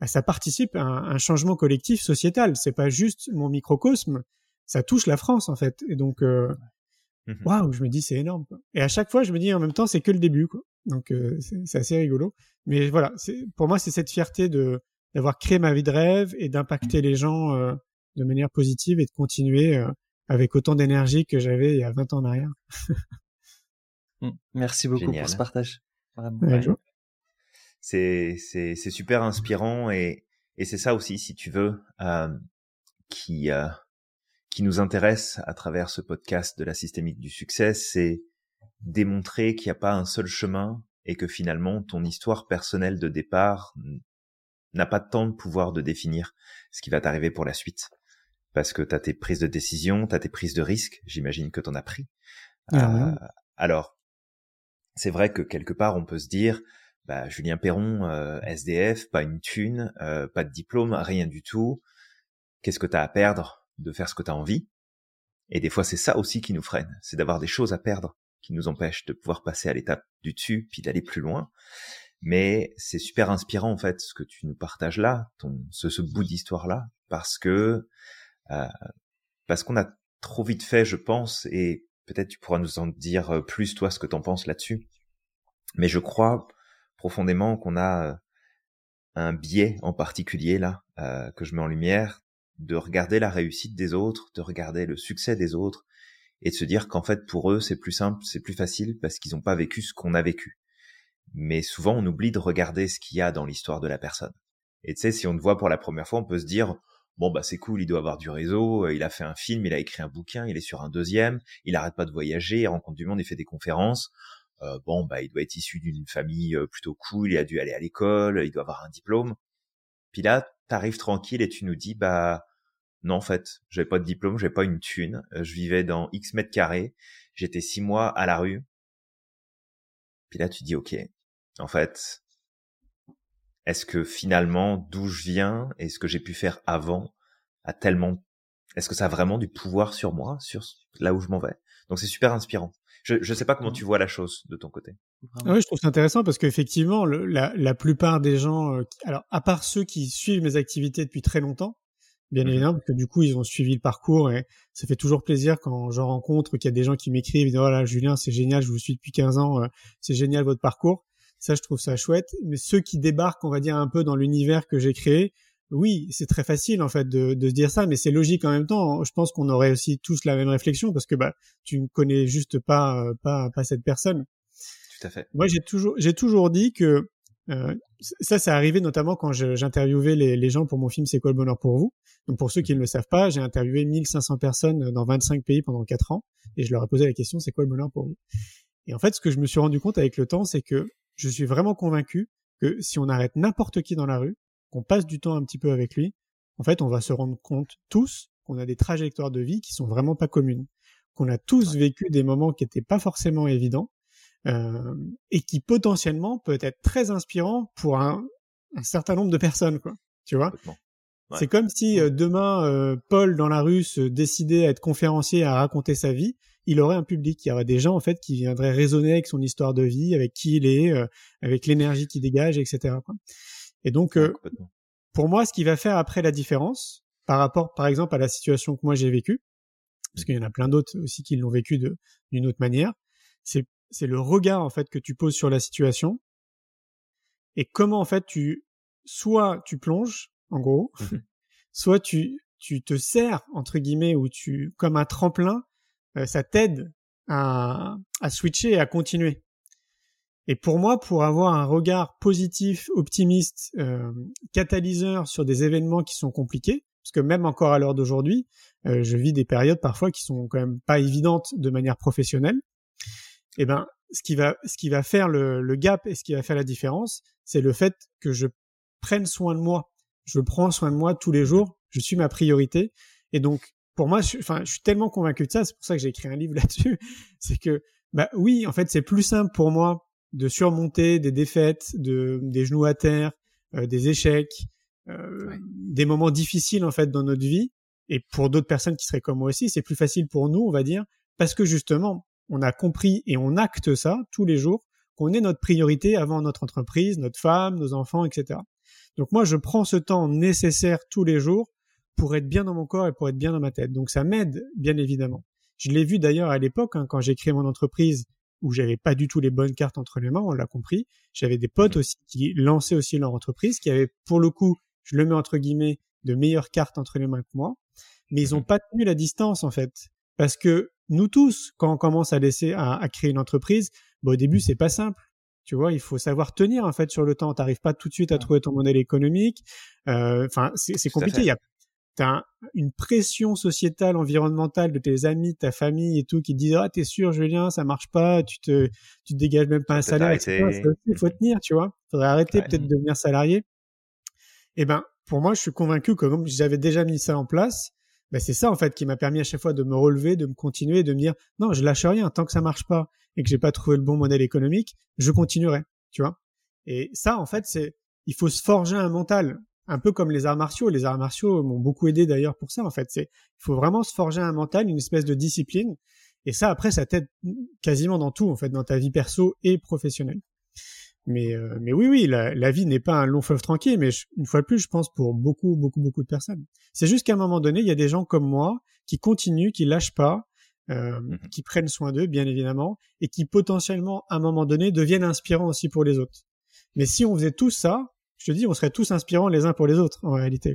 S3: bah, ça participe à un, un changement collectif sociétal. C'est pas juste mon microcosme, ça touche la France en fait. Et donc, euh,
S1: Mhm.
S3: waouh, je me dis c'est énorme. Quoi. Et à chaque fois, je me dis en même temps, c'est que le début. Quoi. Donc, euh, c'est, assez rigolo. Mais voilà, c'est, pour moi, c'est cette fierté de d'avoir créé ma vie de rêve et d'impacter les gens euh, de manière positive et de continuer euh, avec autant d'énergie que j'avais il y a 20 ans en arrière.
S2: Mm. Merci beaucoup
S1: Génial.
S2: pour ce partage.
S3: Ouais,
S1: c'est c'est c'est super inspirant et et c'est ça aussi si tu veux euh, qui euh, qui nous intéresse à travers ce podcast de la systémique du succès c'est démontrer qu'il n'y a pas un seul chemin et que finalement ton histoire personnelle de départ n'a pas tant de pouvoir de définir ce qui va t'arriver pour la suite parce que tu as tes prises de décision, tu as tes prises de risques, j'imagine que tu en as pris.
S3: Ah.
S1: Euh, alors c'est vrai que quelque part on peut se dire bah, Julien Perron, euh, SDF, pas une thune, euh, pas de diplôme, rien du tout. Qu'est-ce que t'as à perdre de faire ce que t'as envie? Et des fois, c'est ça aussi qui nous freine, c'est d'avoir des choses à perdre qui nous empêchent de pouvoir passer à l'étape du dessus, puis d'aller plus loin. Mais c'est super inspirant en fait ce que tu nous partages là, ton ce, ce bout d'histoire là, parce que parce qu'on a trop vite fait, je pense, et peut-être tu pourras nous en dire euh, plus toi ce que t'en penses là-dessus. Mais je crois profondément qu'on a euh, un biais en particulier là euh, que je mets en lumière, de regarder la réussite des autres, de regarder le succès des autres, et de se dire qu'en fait pour eux c'est plus simple, c'est plus facile parce qu'ils n'ont pas vécu ce qu'on a vécu. Mais souvent on oublie de regarder ce qu'il y a dans l'histoire de la personne. Et tu sais, si on te voit pour la première fois, on peut se dire bon bah c'est cool, il doit avoir du réseau, euh, il a fait un film, il a écrit un bouquin, il est sur un deuxième, il arrête pas de voyager, il rencontre du monde, il fait des conférences. Euh, bon bah il doit être issu d'une famille euh, plutôt cool, il a dû aller à l'école, il doit avoir un diplôme. Puis là, t'arrives tranquille et tu nous dis bah non en fait, j'avais pas de diplôme, j'avais pas une thune, je vivais dans X mètres carrés, j'étais six mois à la rue. Puis là tu dis ok, en fait, est-ce que finalement d'où je viens et ce que j'ai pu faire avant a tellement est-ce que ça a vraiment du pouvoir sur moi sur là où je m'en vais? Donc c'est super inspirant. Je ne sais pas comment tu vois la chose de ton côté.
S3: Oui je trouve ça intéressant parce qu'effectivement la, la plupart des gens euh, alors à part ceux qui suivent mes activités depuis très longtemps bien mmh. évidemment, parce que du coup, ils ont suivi le parcours et ça fait toujours plaisir quand j'en rencontre qu'il y a des gens qui m'écrivent, disent, voilà, Julien, c'est génial, je vous suis depuis 15 ans, euh, c'est génial votre parcours. Ça, je trouve ça chouette. Mais ceux qui débarquent, on va dire, un peu dans l'univers que j'ai créé, oui, c'est très facile en fait de, de se dire ça, mais c'est logique en même temps. Je pense qu'on aurait aussi tous la même réflexion parce que bah tu ne connais juste pas euh, pas pas cette personne.
S1: Tout à fait.
S3: Moi, j'ai toujours j'ai toujours dit que euh, ça, c'est arrivé notamment quand j'interviewais les, les gens pour mon film C'est quoi le bonheur pour vous? Donc pour ceux qui ne le savent pas, j'ai interviewé 1500 personnes dans 25 pays pendant 4 ans et je leur ai posé la question c'est quoi le bonheur pour vous? Et en fait, ce que je me suis rendu compte avec le temps, c'est que je suis vraiment convaincu que si on arrête n'importe qui dans la rue, qu'on passe du temps un petit peu avec lui, en fait, on va se rendre compte tous qu'on a des trajectoires de vie qui sont vraiment pas communes, qu'on a tous vécu des moments qui n'étaient pas forcément évidents euh, et qui potentiellement peut être très inspirant pour un, certain nombre de personnes, quoi. Tu vois? C'est comme si euh, demain euh, Paul dans la rue se décidait à être conférencier à raconter sa vie il aurait un public. Il y aurait des gens en fait qui viendraient raisonner avec son histoire de vie, avec qui il est, euh, avec l'énergie qu'il dégage, etc. Et donc, euh, pour moi, ce qui va faire après la différence par rapport, par exemple, à la situation que moi j'ai vécue, parce qu'il y en a plein d'autres aussi qui l'ont vécu d'une autre manière, c'est c'est le regard en fait que tu poses sur la situation et comment en fait tu soit tu plonges en gros, mmh soit tu tu te sers entre guillemets ou tu comme un tremplin ça t'aide à, à switcher et à continuer. Et pour moi, pour avoir un regard positif, optimiste, euh, catalyseur sur des événements qui sont compliqués, parce que même encore à l'heure d'aujourd'hui, euh, je vis des périodes parfois qui sont quand même pas évidentes de manière professionnelle. Et eh ben, ce qui va, ce qui va faire le, le gap et ce qui va faire la différence, c'est le fait que je prenne soin de moi. Je prends soin de moi tous les jours. Je suis ma priorité. Et donc, pour moi, je, enfin, je suis tellement convaincu de ça, c'est pour ça que j'ai écrit un livre là-dessus, c'est que, bah oui, en fait, c'est plus simple pour moi de surmonter des défaites, de, des genoux à terre, euh, des échecs, euh, des moments difficiles en fait dans notre vie. Et pour d'autres personnes qui seraient comme moi aussi, c'est plus facile pour nous, on va dire, parce que justement, on a compris et on acte ça tous les jours, qu'on est notre priorité avant notre entreprise, notre femme, nos enfants, etc. Donc moi, je prends ce temps nécessaire tous les jours pour être bien dans mon corps et pour être bien dans ma tête. Donc ça m'aide, bien évidemment. Je l'ai vu d'ailleurs à l'époque, hein, quand j'ai créé mon entreprise, où j'avais pas du tout les bonnes cartes entre les mains, on l'a compris. J'avais des potes aussi qui lançaient aussi leur entreprise, qui avaient, pour le coup, je le mets entre guillemets, de meilleures cartes entre les mains que moi. Mais ils ont pas tenu la distance, en fait. Parce que nous tous, quand on commence à laisser, à, créer une entreprise, au début, c'est pas simple. Tu vois, il faut savoir tenir en fait sur le temps. T'arrives pas tout de suite à trouver ton modèle économique. Euh, enfin, c'est compliqué. Il y a t'as une pression sociétale, environnementale de tes amis, de ta famille et tout qui te disent ah t'es sûr Julien ça marche pas, tu te tu te dégages même pas un salaire, Il faut tenir, tu vois. Faudrait arrêter peut-être de devenir salarié. Eh ben pour moi je suis convaincu que comme j'avais déjà mis ça en place, ben c'est ça en fait qui m'a permis à chaque fois de me relever, de me continuer, de me dire non je lâche rien tant que ça marche pas et que j'ai pas trouvé le bon modèle économique, je continuerai, tu vois. Et ça en fait c'est il faut se forger un mental un peu comme les arts martiaux. Les arts martiaux m'ont beaucoup aidé d'ailleurs pour ça. En fait, c'est il faut vraiment se forger un mental, une espèce de discipline. Et ça, après, ça t'aide quasiment dans tout, en fait, dans ta vie perso et professionnelle. Mais, euh, mais oui, oui, la, vie n'est pas un long fleuve tranquille, mais une fois de plus, je pense pour beaucoup, beaucoup, beaucoup de personnes. C'est juste qu'à un moment donné, il y a des gens comme moi qui continuent, qui lâchent pas, euh, mmh qui prennent soin d'eux, bien évidemment, et qui potentiellement, à un moment donné, deviennent inspirants aussi pour les autres. Mais si on faisait tout ça, je te dis, on serait tous inspirants les uns pour les autres en réalité.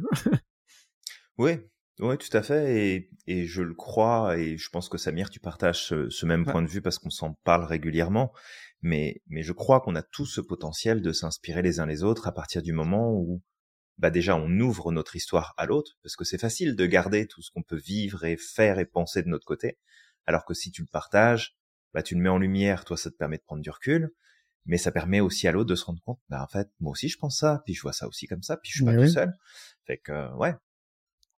S1: oui, oui, tout à fait, et, et, je le crois, et je pense que Samir, tu partages ce, même point de vue parce qu'on s'en parle régulièrement, mais, mais je crois qu'on a tous ce potentiel de s'inspirer les uns les autres à partir du moment où, bah déjà, on ouvre notre histoire à l'autre, parce que c'est facile de garder tout ce qu'on peut vivre et faire et penser de notre côté, alors que si tu le partages, bah tu le mets en lumière, toi ça te permet de prendre du recul, mais ça permet aussi à l'autre de se rendre compte, bah en fait, moi aussi je pense ça, puis je vois ça aussi comme ça, puis je suis pas tout seul. Fait que, ouais,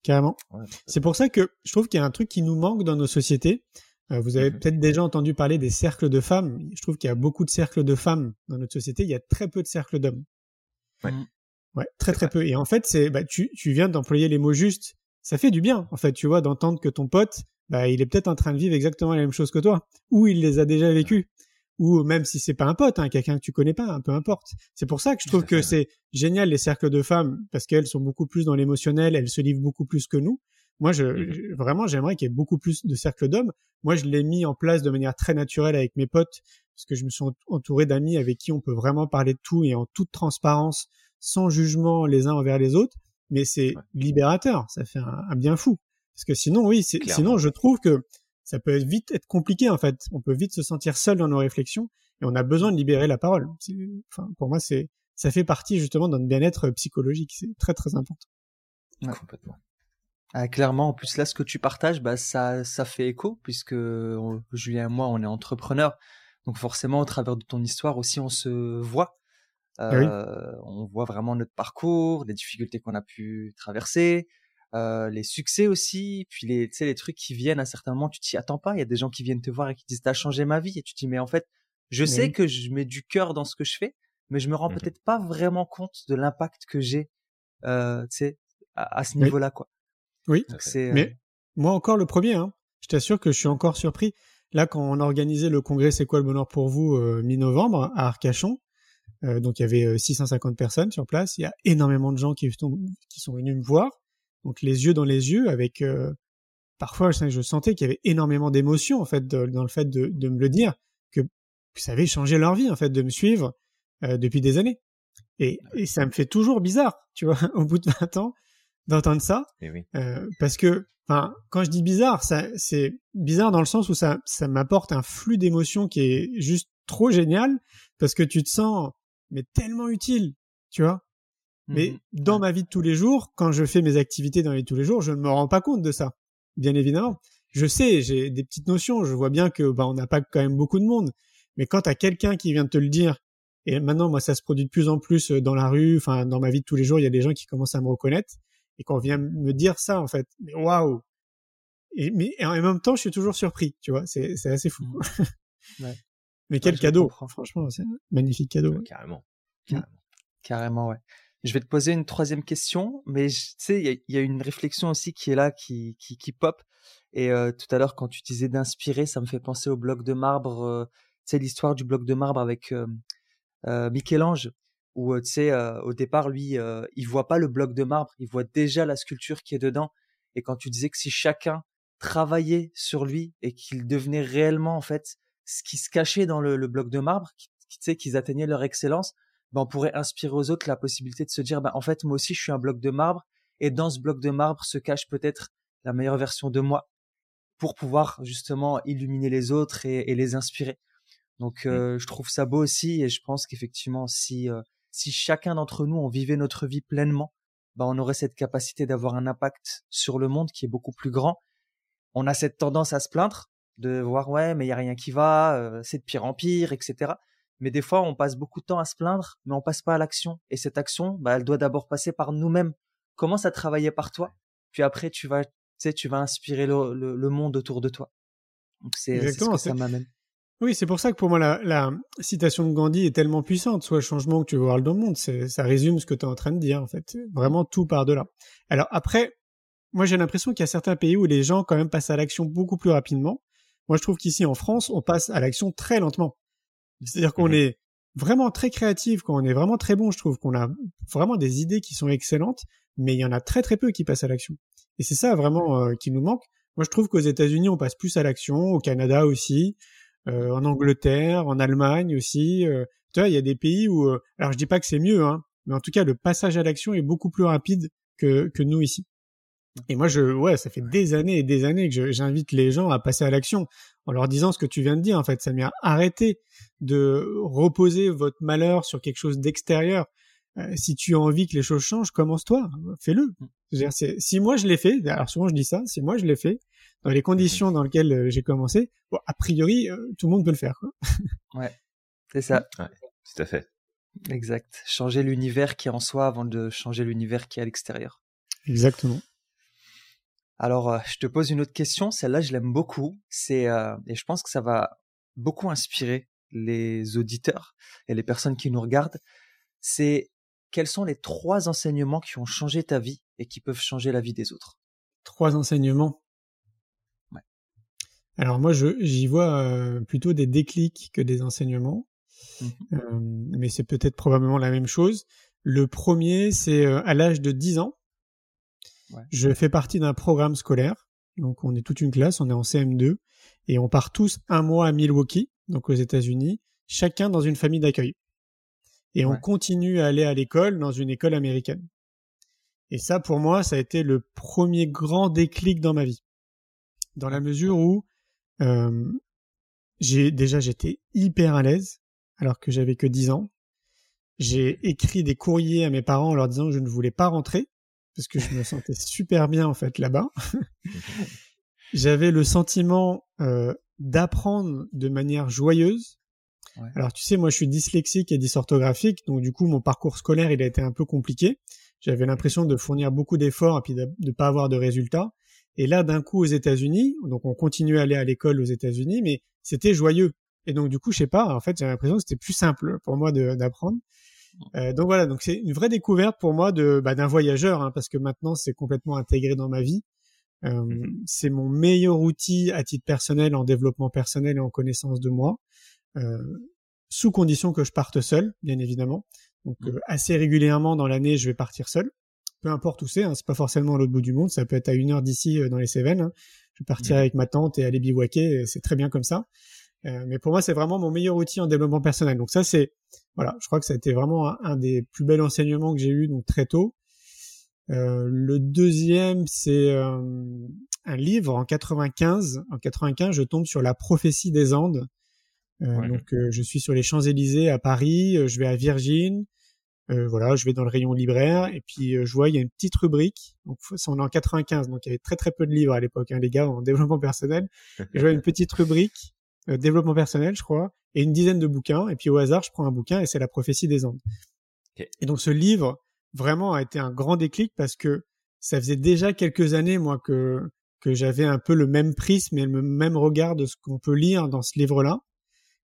S3: Carrément. c'est pour ça que je trouve qu'il y a un truc qui nous manque dans nos sociétés. Euh, vous avez mmh peut-être déjà entendu parler des cercles de femmes. Je trouve qu'il y a beaucoup de cercles de femmes dans notre société. Il y a très peu de cercles d'hommes. Ouais. Mmh. ouais. très très peu. Et en fait, c'est, bah, tu, tu viens d'employer les mots justes. Ça fait du bien, en fait, tu vois, d'entendre que ton pote, bah, il est peut-être en train de vivre exactement la même chose que toi, ou il les a déjà vécues ou même si c'est pas un pote, hein, quelqu'un que tu connais pas, peu importe. C'est pour ça que je trouve que c'est génial les cercles de femmes parce qu'elles sont beaucoup plus dans l'émotionnel, elles se livrent beaucoup plus que nous. Moi, je, mmh vraiment, j'aimerais qu'il y ait beaucoup plus de cercles d'hommes. Moi, je l'ai mis en place de manière très naturelle avec mes potes parce que je me suis entouré d'amis avec qui on peut vraiment parler de tout et en toute transparence, sans jugement les uns envers les autres. Mais c'est libérateur, ça fait un, bien fou. Parce que sinon, oui, sinon, je trouve que ça peut vite être compliqué en fait. On peut vite se sentir seul dans nos réflexions et on a besoin de libérer la parole. Enfin, pour moi, c'est ça fait partie justement d'un bien-être psychologique. C'est très très important.
S2: Complètement. Ah, clairement, en plus là, ce que tu partages, bah ça ça fait écho puisque Julien et moi, on est entrepreneurs, donc forcément, au travers de ton histoire aussi, on se voit. Ah euh, On voit vraiment notre parcours, les difficultés qu'on a pu traverser, euh, les succès aussi, puis les, les trucs qui viennent à certains moments, tu t'y attends pas. Il y a des gens qui viennent te voir et qui disent t'as changé ma vie, et tu te dis mais en fait, je sais que je mets du cœur dans ce que je fais, mais je me rends mmh peut-être pas vraiment compte de l'impact que j'ai, euh, tu sais, à, ce niveau-là quoi.
S3: Oui. mais euh moi encore le premier, hein. Je t'assure que je suis encore surpris. Là, quand on a organisé le congrès C'est quoi le bonheur pour vous euh, mi-novembre à Arcachon, donc il y avait 650 personnes sur place. Il y a énormément de gens qui, qui sont venus me voir donc les yeux dans les yeux, avec euh, parfois je sentais qu'il y avait énormément d'émotions en fait dans le fait de, de, me le dire que, ça avait changé leur vie en fait de me suivre euh, depuis des années. Et, et, ça me fait toujours bizarre, tu vois, au bout de 20 ans, d'entendre ça,
S1: eh oui.
S3: euh, parce que, enfin, quand je dis bizarre, ça, c'est bizarre dans le sens où ça, ça m'apporte un flux d'émotions qui est juste trop génial, parce que tu te sens mais tellement utile, tu vois. Mais mmh dans ma vie de tous les jours, quand je fais mes activités dans la vie de tous les jours, je ne me rends pas compte de ça. Bien évidemment. Je sais, j'ai des petites notions, je vois bien que bah, on n'a pas quand même beaucoup de monde. Mais quand tu as quelqu'un qui vient te le dire, et maintenant moi ça se produit de plus en plus euh, dans la rue, enfin dans ma vie de tous les jours, il y a des gens qui commencent à me reconnaître et qu'on vient me dire ça en fait. Mais waouh et, mais en même temps, je suis toujours surpris, tu vois, c'est assez fou. Mmh. ouais. Mais quel cadeau, franchement, c'est un magnifique cadeau.
S1: Carrément.
S2: Mmh. Carrément. Carrément, ouais. Je vais te poser une troisième question, mais tu sais, il y, a une réflexion aussi qui est là, qui, qui, qui pop. Et tout à l'heure, quand tu disais d'inspirer, ça me fait penser au bloc de marbre. Euh, tu sais, l'histoire du bloc de marbre avec Michel-Ange, où tu sais, au départ, lui, il voit pas le bloc de marbre, il voit déjà la sculpture qui est dedans. Et quand tu disais que si chacun travaillait sur lui et qu'il devenait réellement en fait ce qui se cachait dans le, bloc de marbre, tu sais, qu'ils atteignaient leur excellence, ben, on pourrait inspirer aux autres la possibilité de se dire, ben, en fait, moi aussi, je suis un bloc de marbre, et dans ce bloc de marbre se cache peut-être la meilleure version de moi pour pouvoir justement illuminer les autres et, les inspirer. Donc, euh, je trouve ça beau aussi, et je pense qu'effectivement, si euh, si chacun d'entre nous on vivait notre vie pleinement, ben, on aurait cette capacité d'avoir un impact sur le monde qui est beaucoup plus grand. On a cette tendance à se plaindre, de voir ouais, mais il y a rien qui va, euh, c'est de pire en pire, etc. Mais des fois, on passe beaucoup de temps à se plaindre, mais on passe pas à l'action. Et cette action, bah, elle doit d'abord passer par nous-mêmes. Commence à travailler par toi, puis après, tu vas, tu sais, tu vas inspirer le, le, monde autour de toi. Donc c'est ce que ça m'amène.
S3: Oui, c'est pour ça que pour moi la, la, citation de Gandhi est tellement puissante. Soit le changement que tu veux voir dans le monde, ça résume ce que tu es en train de dire en fait. Vraiment tout part de là. Alors après, moi j'ai l'impression qu'il y a certains pays où les gens quand même passent à l'action beaucoup plus rapidement. Moi je trouve qu'ici en France, on passe à l'action très lentement. C'est-à-dire qu'on mmh est vraiment très créatif, qu'on est vraiment très bon, je trouve qu'on a vraiment des idées qui sont excellentes, mais il y en a très très peu qui passent à l'action. Et c'est ça vraiment euh, qui nous manque. Moi, je trouve qu'aux États-Unis, on passe plus à l'action, au Canada aussi, euh, en Angleterre, en Allemagne aussi. Euh, tu vois, il y a des pays où, alors je dis pas que c'est mieux, hein, mais en tout cas, le passage à l'action est beaucoup plus rapide que, que nous ici. Et moi, je, ouais, ça fait des années et des années que j'invite les gens à passer à l'action en leur disant ce que tu viens de dire. En fait, Samir, arrêtez de reposer votre malheur sur quelque chose d'extérieur. Euh, si tu as envie que les choses changent, commence-toi, fais-le. Mm. Si moi je l'ai fait, alors souvent je dis ça, si moi je l'ai fait, dans les conditions dans lesquelles euh, j'ai commencé, bon, a priori, euh, tout le monde peut le faire. Quoi.
S2: ouais, c'est ça.
S1: Ouais, tout à fait.
S2: Exact. Changer l'univers qui est en soi avant de changer l'univers qui est à l'extérieur.
S3: Exactement.
S2: Alors, je te pose une autre question. Celle-là, je l'aime beaucoup. C'est et je pense que ça va beaucoup inspirer les auditeurs et les personnes qui nous regardent. C'est quels sont les trois enseignements qui ont changé ta vie et qui peuvent changer la vie des autres?
S3: Trois enseignements? Ouais. Alors moi, j'y vois euh, plutôt des déclics que des enseignements, mmh euh, mais c'est peut-être probablement la même chose. Le premier, c'est euh, à l'âge de 10 ans, ouais. je fais partie d'un programme scolaire. Donc on est toute une classe, on est en CM2 et on part tous un mois à Milwaukee, donc aux États-Unis, chacun dans une famille d'accueil et on continue à aller à l'école dans une école américaine. Et ça, pour moi, ça a été le premier grand déclic dans ma vie, dans la mesure où euh, j'ai déjà j'étais hyper à l'aise alors que j'avais que 10 ans. J'ai écrit des courriers à mes parents en leur disant que je ne voulais pas rentrer parce que je me sentais super bien en fait là-bas. j'avais le sentiment euh, d'apprendre de manière joyeuse alors tu sais, moi je suis dyslexique et dysorthographique, donc du coup mon parcours scolaire il a été un peu compliqué. J'avais l'impression de fournir beaucoup d'efforts et puis de ne pas avoir de résultats. Et là d'un coup aux États-Unis, donc on continuait à aller à l'école aux États-Unis, mais c'était joyeux. Et donc du coup je sais pas, en fait j'ai l'impression que c'était plus simple pour moi d'apprendre. Euh, donc voilà, donc c'est une vraie découverte pour moi de bah, d'un voyageur, hein, parce que maintenant c'est complètement intégré dans ma vie. Euh, mm-hmm. C'est mon meilleur outil à titre personnel en développement personnel et en connaissance de moi. Euh, sous condition que je parte seul, bien évidemment. Donc mmh. euh, assez régulièrement dans l'année, je vais partir seul. Peu importe où c'est, hein, c'est pas forcément à l'autre bout du monde, ça peut être à une heure d'ici euh, dans les Cévennes. Hein. Je vais partir mmh. avec ma tante et aller bivouaquer, c'est très bien comme ça. Mais pour moi, c'est vraiment mon meilleur outil en développement personnel. Donc ça, c'est voilà, je crois que ça a été vraiment un, des plus bels enseignements que j'ai eu donc très tôt. le deuxième, c'est un livre en 95. En 95, je tombe sur la prophétie des Andes euh, donc euh, je suis sur les Champs Élysées à Paris, euh, je vais à Virgin, voilà, je vais dans le rayon libraire et puis je vois il y a une petite rubrique. Donc on est en 95, donc il y avait très très peu de livres à l'époque, hein, les gars en développement personnel. je vois une petite rubrique développement personnel, je crois, et une dizaine de bouquins. Et puis au hasard, je prends un bouquin et c'est la prophétie des Andes. Et donc ce livre vraiment a été un grand déclic parce que ça faisait déjà quelques années moi que que j'avais un peu le même prisme et le même regard de ce qu'on peut lire dans ce livre-là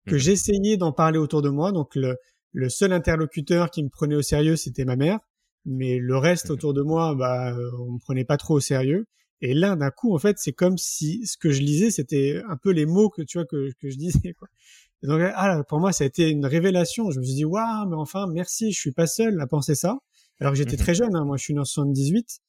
S3: que mmh. j'essayais d'en parler autour de moi. Donc le, le seul interlocuteur qui me prenait au sérieux, c'était ma mère, mais le reste mmh. autour de moi, bah, on me prenait pas trop au sérieux. Et là, d'un coup, en fait, c'est comme si ce que je lisais, c'était un peu les mots que tu vois que, que je disais. Quoi. Et donc, ah, pour moi, ça a été une révélation. Je me suis dit, waouh, mais enfin, merci, je suis pas seul à penser ça. Alors que j'étais mmh très jeune. Hein. Moi, je suis né en 78,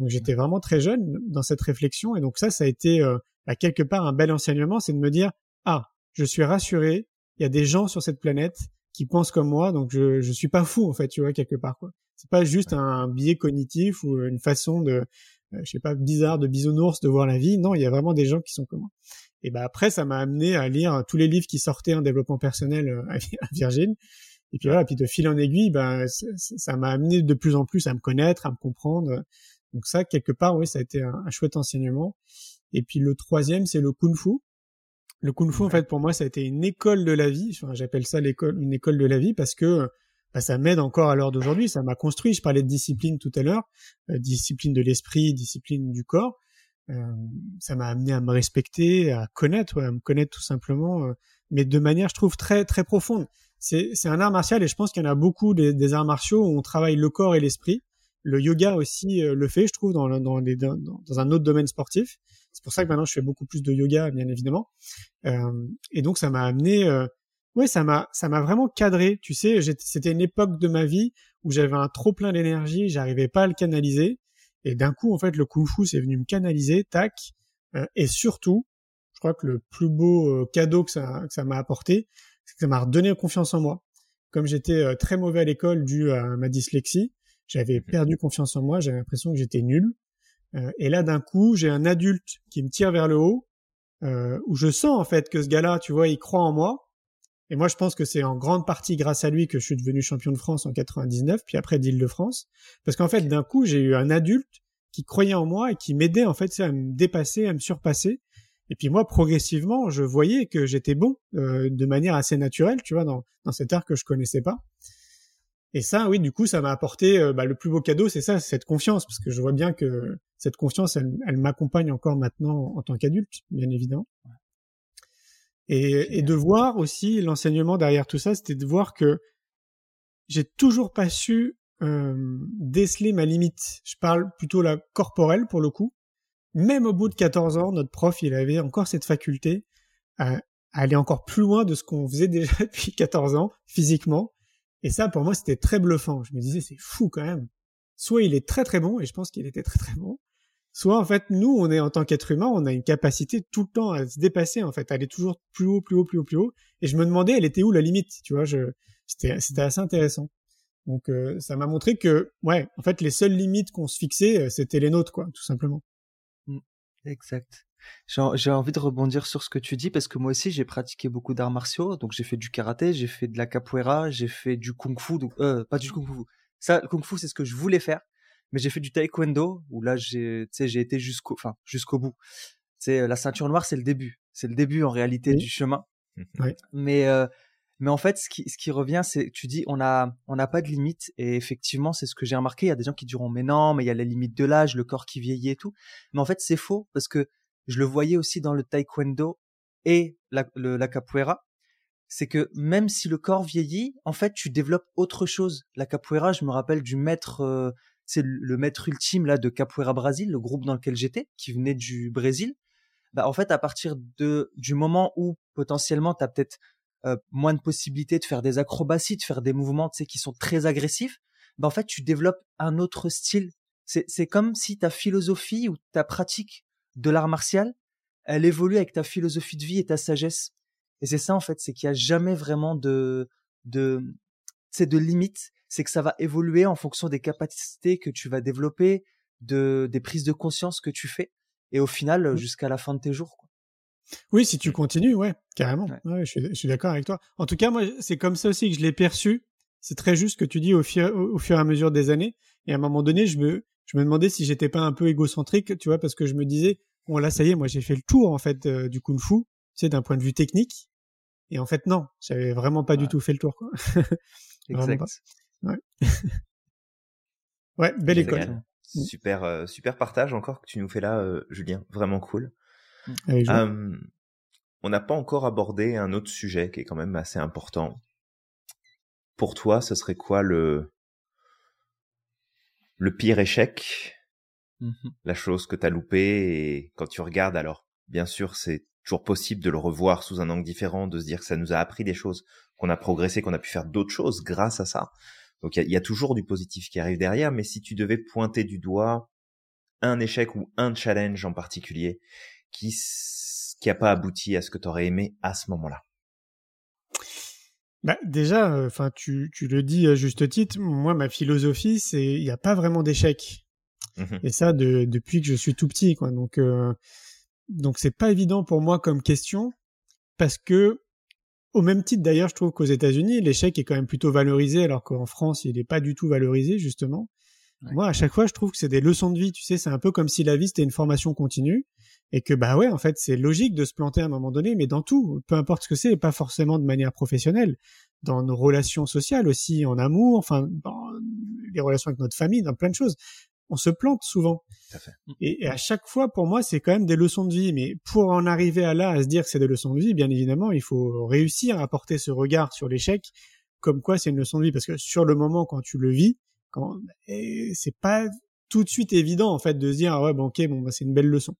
S3: donc j'étais vraiment très jeune dans cette réflexion. Et donc ça, ça a été euh, à quelque part un bel enseignement, c'est de me dire, ah, je suis rassuré. Il y a des gens sur cette planète qui pensent comme moi, donc je je suis pas fou en fait, tu vois quelque part quoi. C'est pas juste un biais cognitif ou une façon de je sais pas bizarre de bisounours de voir la vie. Non, il y a vraiment des gens qui sont comme moi. Et ben après, ça m'a amené à lire tous les livres qui sortaient en développement personnel euh, à Virgin. Et puis voilà, puis de fil en aiguille, ben ça m'a amené de plus en plus à me connaître, à me comprendre. Donc ça, quelque part, oui, ça a été un, un chouette enseignement. Et puis le troisième, c'est le kung-fu. Le kung fu, en fait, pour moi, ça a été une école de la vie. Enfin, J'appelle ça l'école, une école de la vie parce que bah, ça m'aide encore à l'heure d'aujourd'hui. Ça m'a construit. Je parlais de discipline tout à l'heure, euh, discipline de l'esprit, discipline du corps. Euh, ça m'a amené à me respecter, à connaître, à me connaître tout simplement, euh, mais de manière, je trouve, très très profonde. C'est un art martial et je pense qu'il y en a beaucoup des, des, arts martiaux où on travaille le corps et l'esprit. Le yoga aussi euh, le fait, je trouve, dans, dans, dans, dans un autre domaine sportif. C'est pour ça que maintenant je fais beaucoup plus de yoga, bien évidemment. Euh, et donc ça m'a amené, euh, ouais, ça m'a, ça m'a vraiment cadré. Tu sais, c'était une époque de ma vie où j'avais un trop plein d'énergie, j'arrivais pas à le canaliser. Et d'un coup, en fait, le kung-fu c'est venu me canaliser, tac. Euh, et surtout, je crois que le plus beau euh, cadeau que ça, que ça m'a apporté, c'est que ça m'a redonné confiance en moi. comme j'étais très mauvais à l'école dû à ma dyslexie, j'avais perdu confiance en moi, j'avais l'impression que j'étais nul. Euh, et là, d'un coup, j'ai un adulte qui me tire vers le haut, euh, où je sens en fait que ce gars-là, tu vois, il croit en moi. Et moi, je pense que c'est en grande partie grâce à lui que je suis devenu champion de France en 99, puis après d'Île-de-France. Parce qu'en fait, d'un coup, j'ai eu un adulte qui croyait en moi et qui m'aidait en fait à me dépasser, à me surpasser. Et puis moi, progressivement, je voyais que j'étais bon euh, de manière assez naturelle, tu vois, dans, dans cet art que je connaissais pas. Et ça, oui, du coup, ça m'a apporté euh, bah, le plus beau cadeau, c'est ça, cette confiance, parce que je vois bien que cette confiance, elle, elle m'accompagne encore maintenant en tant qu'adulte, bien évidemment. Et, et de voir aussi l'enseignement derrière tout ça, c'était de voir que j'ai toujours pas su euh, déceler ma limite. Je parle plutôt la corporelle pour le coup. Même au bout de 14 ans, notre prof, il avait encore cette faculté à, à aller encore plus loin de ce qu'on faisait déjà depuis 14 ans, physiquement. Et ça, pour moi, c'était très bluffant. Je me disais, c'est fou quand même. Soit il est très très bon, et je pense qu'il était très très bon. Soit en fait, nous, on est en tant qu'être humain, on a une capacité tout le temps à se dépasser, en fait, à aller toujours plus haut, plus haut, plus haut, plus haut. Et je me demandais, elle était où la limite, tu vois je, C'était c'était assez intéressant. Donc euh, ça m'a montré que, ouais, en fait, les seules limites qu'on se fixait, euh, c'était les nôtres, quoi, tout simplement.
S2: Exact. J'ai envie de rebondir sur ce que tu dis parce que moi aussi j'ai pratiqué beaucoup d'arts martiaux. Donc j'ai fait du karaté, j'ai fait de la capoeira, j'ai fait du kung-fu. Donc euh, pas du kung-fu. Ça, le kung-fu c'est ce que je voulais faire, mais j'ai fait du taekwondo où là j'ai, j'ai été jusqu'au, enfin jusqu'au bout. C'est la ceinture noire, c'est le début. C'est le début en réalité
S3: Oui.
S2: du chemin.
S3: Oui.
S2: Mais euh, mais en fait, ce qui, ce qui revient, c'est tu dis on a on n'a pas de limite et effectivement c'est ce que j'ai remarqué. Il y a des gens qui diront mais non, mais il y a la limite de l'âge, le corps qui vieillit et tout. Mais en fait c'est faux parce que je le voyais aussi dans le taekwondo et la, le, la capoeira. C'est que même si le corps vieillit, en fait tu développes autre chose. La capoeira, je me rappelle du maître, euh, c'est le, maître ultime là de capoeira Brasil, le groupe dans lequel j'étais, qui venait du Brésil. Bah en fait à partir de du moment où potentiellement tu as peut-être euh, moins de possibilités de faire des acrobaties, de faire des mouvements, tu qui sont très agressifs, ben en fait, tu développes un autre style. C'est, comme si ta philosophie ou ta pratique de l'art martial, elle évolue avec ta philosophie de vie et ta sagesse. Et c'est ça, en fait, c'est qu'il y a jamais vraiment de, de, de limite. C'est que ça va évoluer en fonction des capacités que tu vas développer, de, des prises de conscience que tu fais. Et au final, jusqu'à la fin de tes jours, quoi.
S3: Oui, si tu continues, ouais, carrément.
S2: Ouais.
S3: Ouais, je suis, d'accord avec toi. En tout cas, moi, c'est comme ça aussi que je l'ai perçu. C'est très juste que tu dis au fur, au, au fur et à mesure des années. Et à un moment donné, je me, je me demandais si j'étais pas un peu égocentrique, tu vois, parce que je me disais, bon là, ça y est, moi, j'ai fait le tour en fait euh, du kung-fu, tu sais, d'un point de vue technique. Et en fait, non, j'avais vraiment pas du tout fait le tour, quoi.
S2: Exact.
S3: Ouais, belle
S1: Génial.
S3: école. Mm.
S1: Super, euh, super partage encore que tu nous fais là, euh, Julien. Vraiment cool. Euh, on n'a pas encore abordé un autre sujet qui est quand même assez important. Pour toi, ce serait quoi le le pire échec,
S2: Mhm.
S1: la chose que t'as loupée et quand tu regardes alors, bien sûr, c'est toujours possible de le revoir sous un angle différent, de se dire que ça nous a appris des choses, qu'on a progressé, qu'on a pu faire d'autres choses grâce à ça. Donc il y a, il y a toujours du positif qui arrive derrière, mais si tu devais pointer du doigt un échec ou un challenge en particulier qui qui a pas abouti à ce que tu aurais aimé à ce moment-là?
S3: Bah, déjà, enfin, tu, tu le dis à juste titre. Moi, ma philosophie, c'est il n'y a pas vraiment d'échec.
S1: Mhm.
S3: Et ça, de, depuis que je suis tout petit, quoi. Donc, euh, donc c'est pas évident pour moi comme question parce que, au même titre d'ailleurs, je trouve qu'aux États-Unis, l'échec est quand même plutôt valorisé, alors qu'en France, il n'est pas du tout valorisé justement.
S2: Ouais.
S3: Moi, à chaque fois, je trouve que c'est des leçons de vie. Tu sais, c'est un peu comme si la vie c'était une formation continue et que bah ouais, en fait, c'est logique de se planter à un moment donné, mais dans tout, peu importe ce que c'est, et pas forcément de manière professionnelle, dans nos relations sociales aussi, en amour, enfin, dans les relations avec notre famille, dans plein de choses. On se plante souvent.
S1: Tout à fait.
S3: Et, et à chaque fois, pour moi, c'est quand même des leçons de vie. Mais pour en arriver à là, à se dire que c'est des leçons de vie, bien évidemment, il faut réussir à porter ce regard sur l'échec comme quoi c'est une leçon de vie. Parce que sur le moment, quand tu le vis, quand c'est pas tout de suite évident en fait de se dire ah ouais bon ok bon bah, c'est une belle leçon.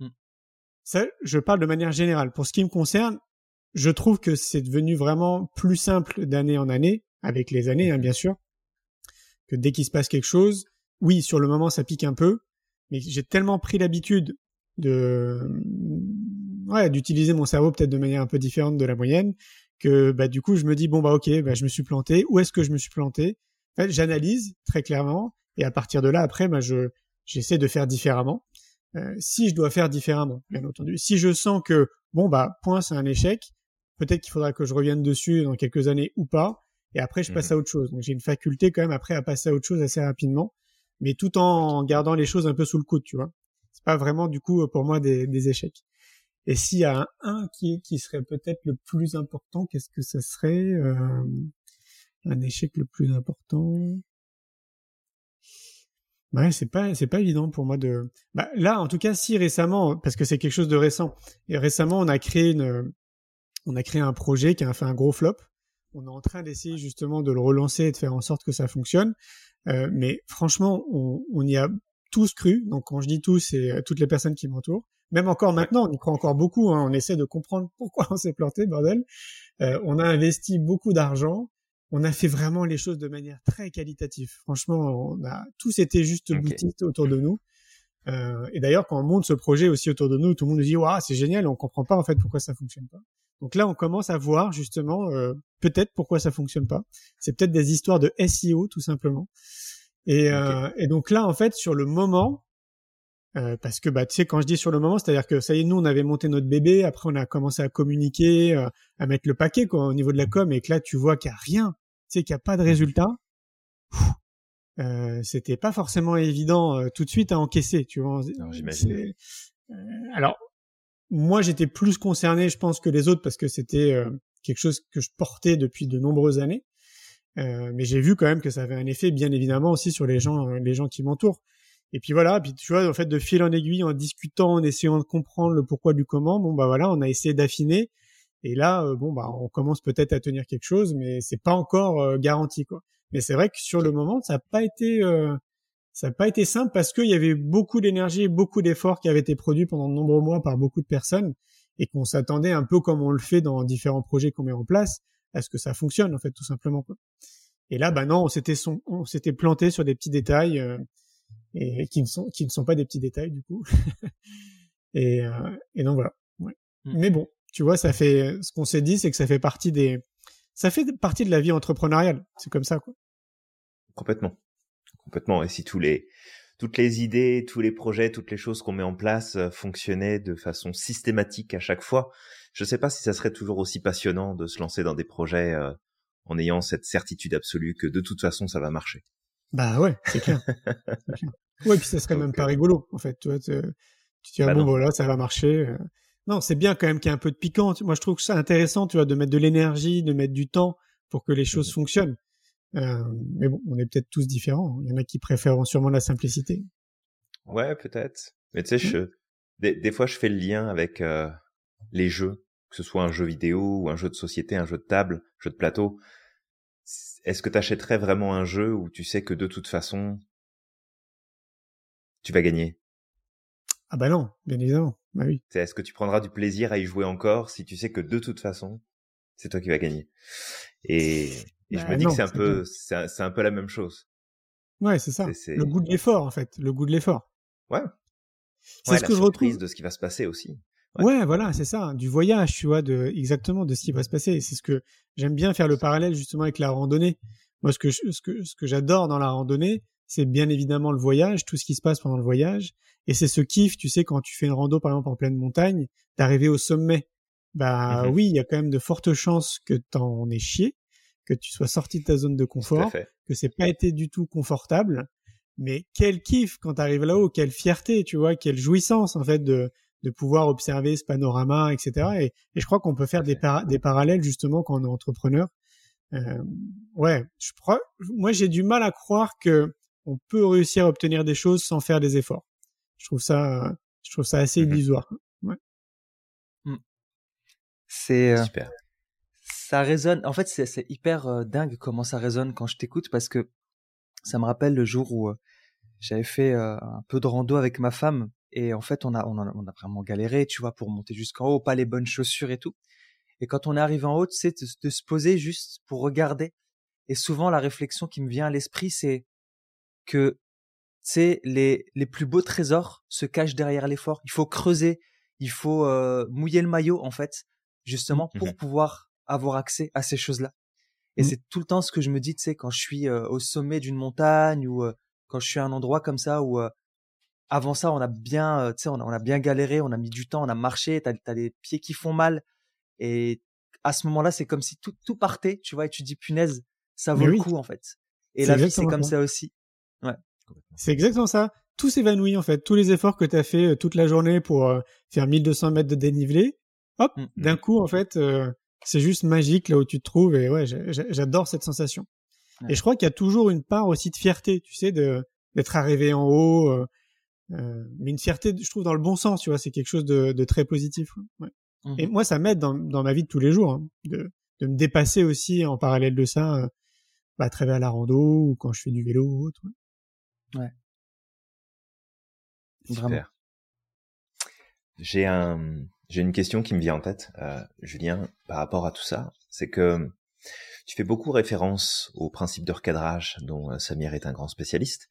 S2: Mm.
S3: Ça, je parle de manière générale. Pour ce qui me concerne, je trouve que c'est devenu vraiment plus simple d'année en année, avec les années hein, bien sûr, que dès qu'il se passe quelque chose, oui sur le moment ça pique un peu, mais j'ai tellement pris l'habitude de ouais d'utiliser mon cerveau peut-être de manière un peu différente de la moyenne que bah du coup je me dis bon bah ok bah je me suis planté. Où est-ce que je me suis planté? En fait, j'analyse très clairement et à partir de là après bah je j'essaie de faire différemment. Euh, si je dois faire différemment bien entendu. Si je sens que bon bah point c'est un échec peut-être qu'il faudra que je revienne dessus dans quelques années ou pas et après je passe
S1: Mhm.
S3: à autre chose. Donc j'ai une faculté quand même après à passer à autre chose assez rapidement mais tout en gardant les choses un peu sous le coude tu vois c'est pas vraiment du coup pour moi des, échecs et s'il y a un, qui serait peut-être le plus important, qu'est-ce que ça serait euh, Un échec le plus important? Ouais, c'est pas c'est pas évident pour moi de. Bah, là, en tout cas, si récemment, parce que c'est quelque chose de récent. Et récemment, on a créé une, on a créé un projet qui a fait un gros flop. On est en train d'essayer justement de le relancer et de faire en sorte que ça fonctionne. Euh, mais franchement, on, on y a tous cru. Donc quand je dis tous, c'est euh, toutes les personnes qui m'entourent. Même encore maintenant, on y croit encore beaucoup. Hein. On essaie de comprendre pourquoi on s'est planté, bordel. Euh, on a investi beaucoup d'argent. On a fait vraiment les choses de manière très qualitative. Franchement, on a tous été juste
S1: Ok.
S3: boutistes autour de nous. Euh, et d'ailleurs, quand on monte ce projet aussi autour de nous, tout le monde nous dit waouh, c'est génial. On comprend pas en fait pourquoi ça fonctionne pas. Donc là, on commence à voir justement euh, peut-être pourquoi ça fonctionne pas. C'est peut-être des histoires de SEO tout simplement. Et, euh, et donc là, en fait, sur le moment, euh, parce que bah tu sais quand je dis sur le moment, c'est-à-dire que ça y est, nous on avait monté notre bébé, après on a commencé à communiquer, euh, à mettre le paquet quoi au niveau de la com, et que là tu vois qu'il y a rien, tu sais qu'il y a pas de résultat. Pfff, Euh, c'était pas forcément évident euh, tout de suite à encaisser, tu vois.
S1: Non, j'imagine.
S3: Euh, alors moi j'étais plus concerné, je pense, que les autres parce que c'était euh, quelque chose que je portais depuis de nombreuses années. Euh, mais j'ai vu quand même que ça avait un effet, bien évidemment, aussi sur les gens, euh, les gens qui m'entourent. Et puis voilà, puis tu vois, en fait, de fil en aiguille, en discutant, en essayant de comprendre le pourquoi du comment, bon bah voilà, on a essayé d'affiner. Et là, euh, bon bah, on commence peut-être à tenir quelque chose, mais c'est pas encore garanti quoi. Mais c'est vrai que sur le moment, ça n'a pas été, ça n'a pas été simple parce qu'il y avait beaucoup d'énergie, et beaucoup d'efforts qui avaient été produits pendant de nombreux mois par beaucoup de personnes et qu'on s'attendait un peu comme on le fait dans différents projets qu'on met en place à ce que ça fonctionne en fait tout simplement. Quoi. Et là, bah non, on s'était son- on s'était planté sur des petits détails euh, et qui ne sont qui ne sont pas des petits détails du coup. et euh, et donc voilà. Ouais.
S2: Mm.
S3: Mais bon, tu vois, ça fait ce qu'on s'est dit, c'est que ça fait partie des ça fait partie de la vie entrepreneuriale. C'est comme ça quoi.
S1: Complètement. Complètement. Et si tous les, toutes les idées, tous les projets, toutes les choses qu'on met en place euh, fonctionnaient de façon systématique à chaque fois, je sais pas si ça serait toujours aussi passionnant de se lancer dans des projets euh, en ayant cette certitude absolue que de toute façon ça va marcher.
S3: Bah ouais, c'est clair. Clair. Ouais, puis ça serait
S1: Donc,
S3: même pas
S1: euh,
S3: rigolo en fait. Tu vois, tu tu dis ah
S1: Bah
S3: bon voilà, ça va marcher. euh. Non, c'est bien quand même qu'il y ait un peu de piquant. Moi, je trouve c'est intéressant, tu vois, de mettre de l'énergie, de mettre du temps pour que les choses
S1: Mhm.
S3: fonctionnent. Euh, mais bon, on est peut-être tous différents. Il y en a qui préfèrent sûrement la simplicité.
S1: Ouais, peut-être. Mais tu sais,
S3: Mm.
S1: je, des, des fois, je fais le lien avec euh, les jeux, que ce soit un jeu vidéo ou un jeu de société, un jeu de table, jeu de plateau. Est-ce que tu achèterais vraiment un jeu où tu sais que de toute façon, tu vas gagner?
S3: Ah bah non, bien évidemment. Bah oui.
S1: Est-ce que tu prendras du plaisir à y jouer encore si tu sais que de toute façon, c'est toi qui vas gagner? Et, et je
S3: Bah
S1: me dis
S3: non,
S1: que c'est un peu, c'est un, c'est un peu la même chose.
S3: Ouais, c'est ça. Le goût de l'effort, en fait. Le goût de l'effort.
S1: Ouais.
S3: C'est
S1: Ouais,
S3: ce
S1: la
S3: que je retrouve.
S1: de ce qui va se passer aussi. Ouais.
S3: Ouais, voilà, c'est ça, du voyage, tu vois, de exactement de ce qui va se passer. C'est ce que j'aime bien faire le parallèle justement avec la randonnée. Moi, ce que je- ce que ce que j'adore dans la randonnée, c'est bien évidemment le voyage, tout ce qui se passe pendant le voyage, et c'est ce kiff, tu sais, quand tu fais une rando par exemple en pleine montagne, d'arriver au sommet. Bah
S1: Mhm.
S3: oui, il y a quand même de fortes chances que t'en aies chié, que tu sois sorti de ta zone de confort, que c'est pas été du tout confortable. Mais quel kiff quand t'arrives là-haut, quelle fierté, tu vois, quelle jouissance en fait de de pouvoir observer ce panorama, etc. Et, et je crois qu'on peut faire des, para- des parallèles justement quand on est entrepreneur. Euh, ouais, je crois, moi j'ai du mal à croire que on peut réussir à obtenir des choses sans faire des efforts. Je trouve ça, je trouve ça assez
S1: Mhm.
S3: illusoire.
S2: C'est euh,
S1: Super.
S2: Ça résonne. En fait, c'est hyper euh, dingue comment ça résonne quand je t'écoute parce que ça me rappelle le jour où euh, j'avais fait euh, un peu de rando avec ma femme et en fait on a on a, on a vraiment galéré, tu vois, pour monter jusqu'en haut, pas les bonnes chaussures et tout. Et quand on est arrivé en haut, c'est de, de se poser juste pour regarder. Et souvent la réflexion qui me vient à l'esprit, c'est que c'est les les plus beaux trésors se cachent derrière l'effort. Il faut creuser, il faut mouiller le maillot en fait, justement pour pouvoir avoir accès à ces choses-là. Et mmh. c'est tout le temps ce que je me dis, tu sais, quand je suis au sommet d'une montagne ou quand je suis à un endroit comme ça où avant ça, on a bien, tu sais, on a, bien galéré, on a mis du temps, on a marché, t'as as les pieds qui font mal. Et à ce moment-là, c'est comme si tout, tout partait, tu vois, et tu dis, punaise, ça vaut le coup, en fait. Et la vie, c'est comme ça aussi. Ouais.
S3: C'est exactement ça. Tout s'évanouit, en fait. Tous les efforts que tu as fait toute la journée pour faire 1200 mètres de dénivelé, hop, mmh. d'un coup, en fait, c'est juste magique là où tu te trouves. Et ouais, j'adore cette sensation. Et je crois qu'il y a toujours une part aussi de fierté, tu sais, de d'être arrivé en haut. Euh, euh, mais une fierté, je trouve, dans le bon sens, tu vois, c'est quelque chose de, de très positif. Ouais. Et mmh moi, ça m'aide dans, dans ma vie de tous les jours, hein, de, de me dépasser aussi en parallèle de ça, euh, bah, à travers la rando ou quand je fais du vélo ou autre.
S2: Ouais.
S1: Super. J'ai un, j'ai une question qui me vient en tête, euh, Julien, par rapport à tout ça. C'est que tu fais beaucoup référence au principe de recadrage dont euh, Samir est un grand spécialiste.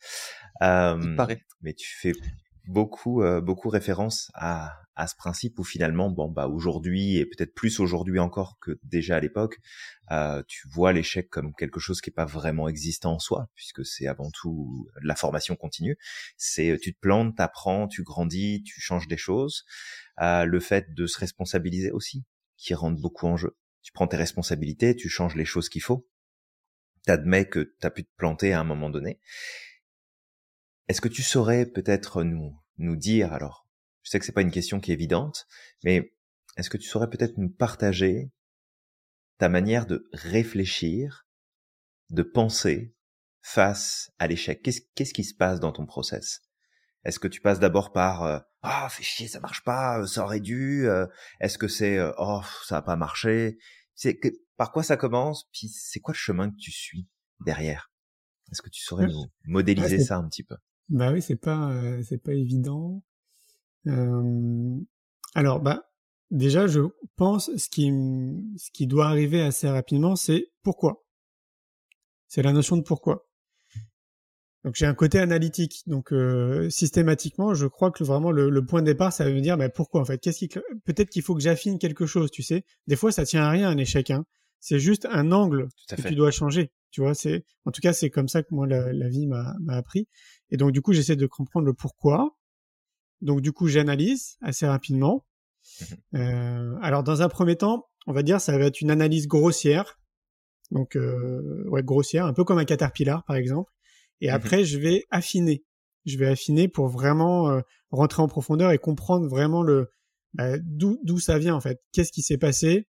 S2: Euh, paraît.
S1: Mais tu fais beaucoup euh, beaucoup référence à, à ce principe où finalement bon bah aujourd'hui et peut-être plus aujourd'hui encore que déjà à l'époque euh, tu vois l'échec comme quelque chose qui est pas vraiment existant en soi puisque c'est avant tout la formation continue. C'est tu te plantes t'apprends tu grandis tu changes des choses. Euh, le fait de se responsabiliser aussi qui rentre beaucoup en jeu. Tu prends tes responsabilités, tu changes les choses qu'il faut, t'admets que tu as pu te planter à un moment donné. Est-ce que tu saurais peut-être nous nous dire alors, je sais que c'est pas une question qui est évidente, mais est-ce que tu saurais peut-être nous partager ta manière de réfléchir, de penser face à l'échec? Qu'est-ce qu'est-ce qui se passe dans ton process? Est-ce que tu passes d'abord par euh, ah fais chier ça marche pas euh, ça aurait dû euh, est-ce que c'est euh, oh ça a pas marché c'est que, par quoi ça commence puis c'est quoi le chemin que tu suis derrière? Est-ce que tu saurais nous modéliser ça un petit peu?
S3: Bah oui c'est pas c'est pas évident alors bah déjà je pense ce qui ce qui doit arriver assez rapidement c'est pourquoi? C'est la notion de pourquoi donc j'ai un côté analytique. Donc euh, systématiquement, je crois que vraiment le, point de départ, ça veut me dire mais pourquoi en fait? Qu'est-ce qui peut-être qu'il faut que j'affine quelque chose, tu sais? Des fois, ça tient à rien un échec. Hein. C'est juste un angle que tu dois changer. Tu vois, c'est en tout cas c'est comme ça que moi la, vie m'a appris. Et donc du coup, j'essaie de comprendre le pourquoi. Donc du coup, j'analyse assez rapidement. Mmh euh, alors dans un premier temps, on va dire ça va être une analyse grossière. Donc euh, ouais grossière, un peu comme un caterpillar par exemple et mmh après, je vais affiner. Je vais affiner pour vraiment euh, rentrer en profondeur et comprendre vraiment le bah, d'où ça vient en fait. Qu'est-ce qui s'est passé?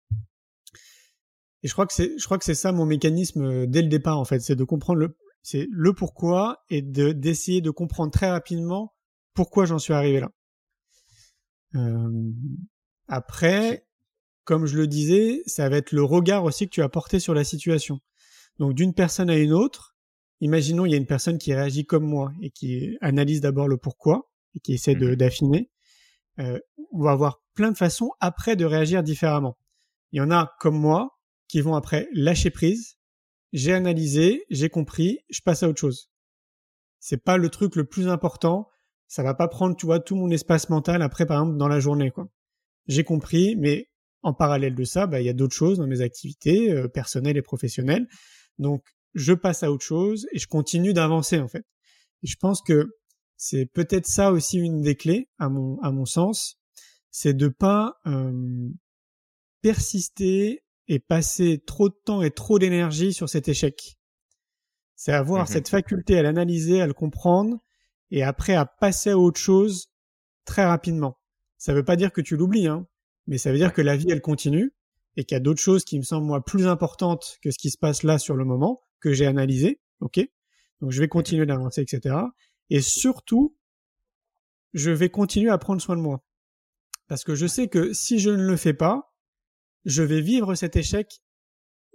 S3: Et je crois que c'est je crois que c'est ça mon mécanisme euh, dès le départ en fait, c'est de comprendre le c'est le pourquoi et de d'essayer de comprendre très rapidement pourquoi j'en suis arrivé là. Euh, après, comme je le disais, ça va être le regard aussi que tu as porté sur la situation. Donc d'une personne à une autre, imaginons il y a une personne qui réagit comme moi et qui analyse d'abord le pourquoi et qui essaie de mmh d'affiner. Euh, on va avoir plein de façons après de réagir différemment. Il y en a comme moi qui vont après lâcher prise. J'ai analysé, j'ai compris, je passe à autre chose. C'est pas le truc le plus important. Ça va pas prendre, tu vois, tout mon espace mental après, par exemple, dans la journée, quoi. J'ai compris, mais en parallèle de ça, bah, il y a d'autres choses dans mes activités euh, personnelles et professionnelles. Donc, je passe à autre chose et je continue d'avancer en fait. Je pense que c'est peut-être ça aussi une des clés à mon à mon sens, c'est de pas euh, persister et passer trop de temps et trop d'énergie sur cet échec. C'est avoir mmh cette faculté à l'analyser, à le comprendre et après à passer à autre chose très rapidement. Ça veut pas dire que tu l'oublies, hein, mais ça veut dire que la vie elle continue et qu'il y a d'autres choses qui me semblent moi plus importantes que ce qui se passe là sur le moment que j'ai analysé, ok? Donc je vais continuer d'avancer, etc. Et surtout, je vais continuer à prendre soin de moi. Parce que je sais que si je ne le fais pas, je vais vivre cet échec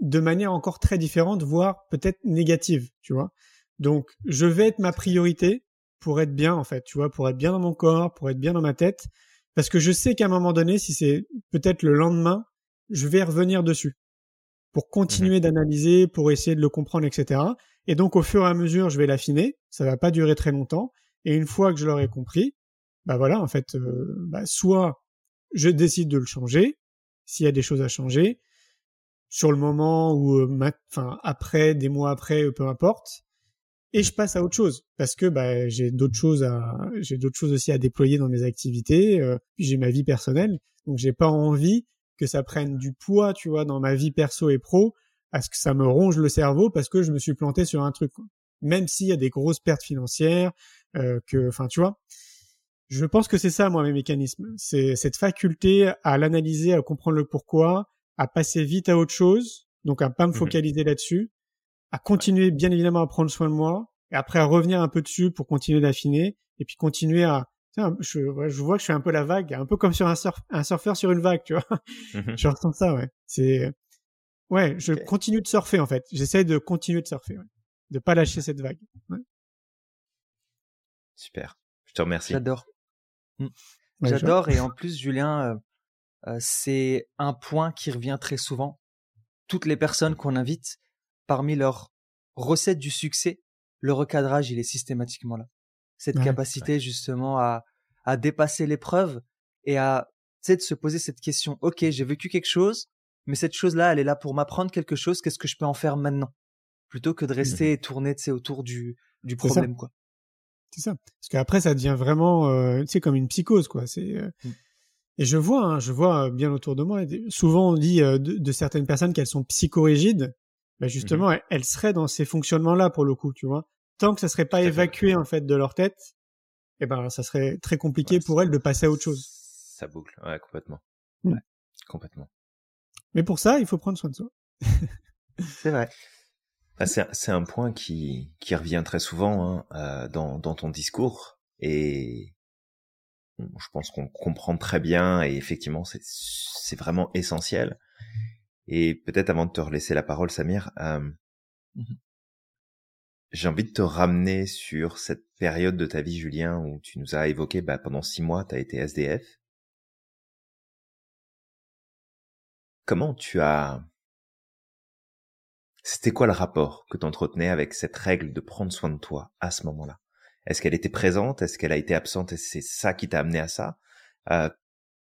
S3: de manière encore très différente, voire peut-être négative, tu vois. Donc, je vais être ma priorité pour être bien, en fait, tu vois, pour être bien dans mon corps, pour être bien dans ma tête. Parce que je sais qu'à un moment donné, si c'est peut-être le lendemain, je vais revenir dessus pour continuer mhm. d'analyser, pour essayer de le comprendre, etc. Et donc au fur et à mesure, je vais l'affiner. Ça va pas durer très longtemps. Et une fois que je l'aurai compris, bah voilà, en fait, euh, bah soit je décide de le changer, s'il y a des choses à changer, sur le moment ou enfin après, des mois après, peu importe. Et je passe à autre chose parce que bah, j'ai d'autres choses à j'ai d'autres choses aussi à déployer dans mes activités euh, j'ai ma vie personnelle. Donc j'ai pas envie que ça prenne du poids tu vois dans ma vie perso et pro à ce que ça me ronge le cerveau parce que je me suis planté sur un truc même s'il y a des grosses pertes financières euh, que enfin tu vois je pense que c'est ça moi mes mécanismes c'est cette faculté à l'analyser à comprendre le pourquoi à passer vite à autre chose donc à pas me mmh focaliser là-dessus à continuer bien évidemment à prendre soin de moi et après à revenir un peu dessus pour continuer d'affiner et puis continuer à je, je vois que je suis un peu la vague, un peu comme sur un, surf, un surfeur sur une vague, tu vois. Mmh je ressens ça, ouais. C'est ouais, je continue de surfer en fait. J'essaie de continuer de surfer, ouais. de pas lâcher cette vague. Ouais.
S1: Super. Je te remercie.
S2: J'adore. Mmh. J'adore et en plus Julien, euh, euh, c'est un point qui revient très souvent. Toutes les personnes qu'on invite, parmi leurs recettes du succès, le recadrage, il est systématiquement là. Cette capacité justement à, à dépasser l'épreuve et à de se poser cette question. Ok, j'ai vécu quelque chose, mais cette chose-là, elle est là pour m'apprendre quelque chose. Qu'est-ce que je peux en faire maintenant? Plutôt que de rester et tourner autour du, du problème. quoi.
S3: C'est ça. Parce qu'après, ça devient vraiment euh, comme une psychose. quoi. C'est euh, mmh. Et je vois, hein, je vois bien autour de moi, souvent on dit euh, de, de, certaines personnes qu'elles sont psychorigides bah justement, mmh elle, serait dans ces fonctionnements-là pour le coup, tu vois. Tant que ça serait pas évacué en fait de leur tête, eh ben ça serait très compliqué pour elles de passer à autre chose.
S1: Ça boucle, ouais, complètement. Ouais. Complètement.
S3: Mais pour ça, il faut prendre soin de soi.
S2: c'est vrai.
S1: Ah, c'est un point qui, qui revient très souvent hein, euh, dans, dans ton discours et je pense qu'on comprend très bien et effectivement c'est vraiment essentiel. Et peut-être avant de te laisser la parole, Samir, euh, mmh j'ai envie de te ramener sur cette période de ta vie, Julien, où tu nous as évoqué, bah, pendant six mois, tu as été SDF. Comment tu as... C'était quoi le rapport que tu entretenais avec cette règle de prendre soin de toi à ce moment-là? Est-ce qu'elle était présente? Est-ce qu'elle a été absente? Et c'est ça qui t'a amené à ça? Euh,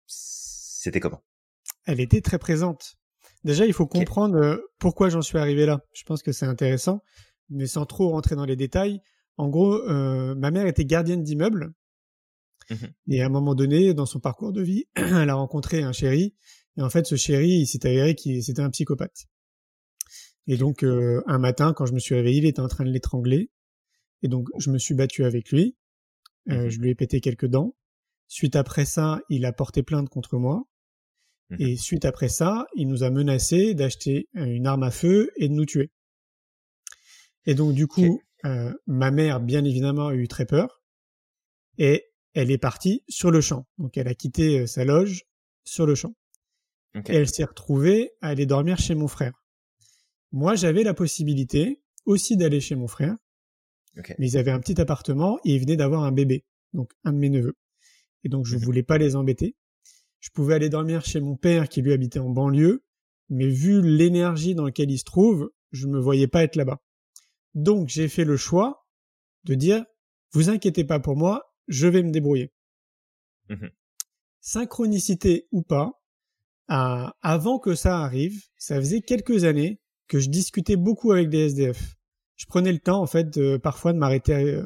S1: C'était comment?
S3: Elle était très présente. Déjà, il faut comprendre euh, pourquoi j'en suis arrivé là. Je pense que c'est intéressant, mais sans trop rentrer dans les détails. En gros, euh, ma mère était gardienne d'immeuble. Mmh et à un moment donné, dans son parcours de vie, elle a rencontré un chéri. Et en fait, ce chéri, il s'est avéré qu'il c'était un psychopathe. Et donc, euh, un matin, quand je me suis réveillé, il était en train de l'étrangler. Et donc, je me suis battu avec lui. Euh, mmh Je lui ai pété quelques dents. Suite après ça, il a porté plainte contre moi. Mmh et suite après ça, il nous a menacé d'acheter euh, une arme à feu et de nous tuer. Et donc du coup, euh, ma mère, bien évidemment, a eu très peur. Et elle est partie sur le champ. Donc elle a quitté sa loge sur le champ. Et elle s'est retrouvée à aller dormir chez mon frère. Moi, j'avais la possibilité aussi d'aller chez mon frère. Mais ils avaient un petit appartement et ils venaient d'avoir un bébé. Donc un de mes neveux. Et donc je mmh voulais pas les embêter. Je pouvais aller dormir chez mon père qui lui habitait en banlieue, mais vu l'énergie dans laquelle il se trouve, je me voyais pas être là-bas. Donc j'ai fait le choix de dire vous inquiétez pas pour moi, je vais me débrouiller. Mmh Synchronicité ou pas, avant que ça arrive, ça faisait quelques années que je discutais beaucoup avec des SDF. Je prenais le temps en fait de, parfois de m'arrêter euh,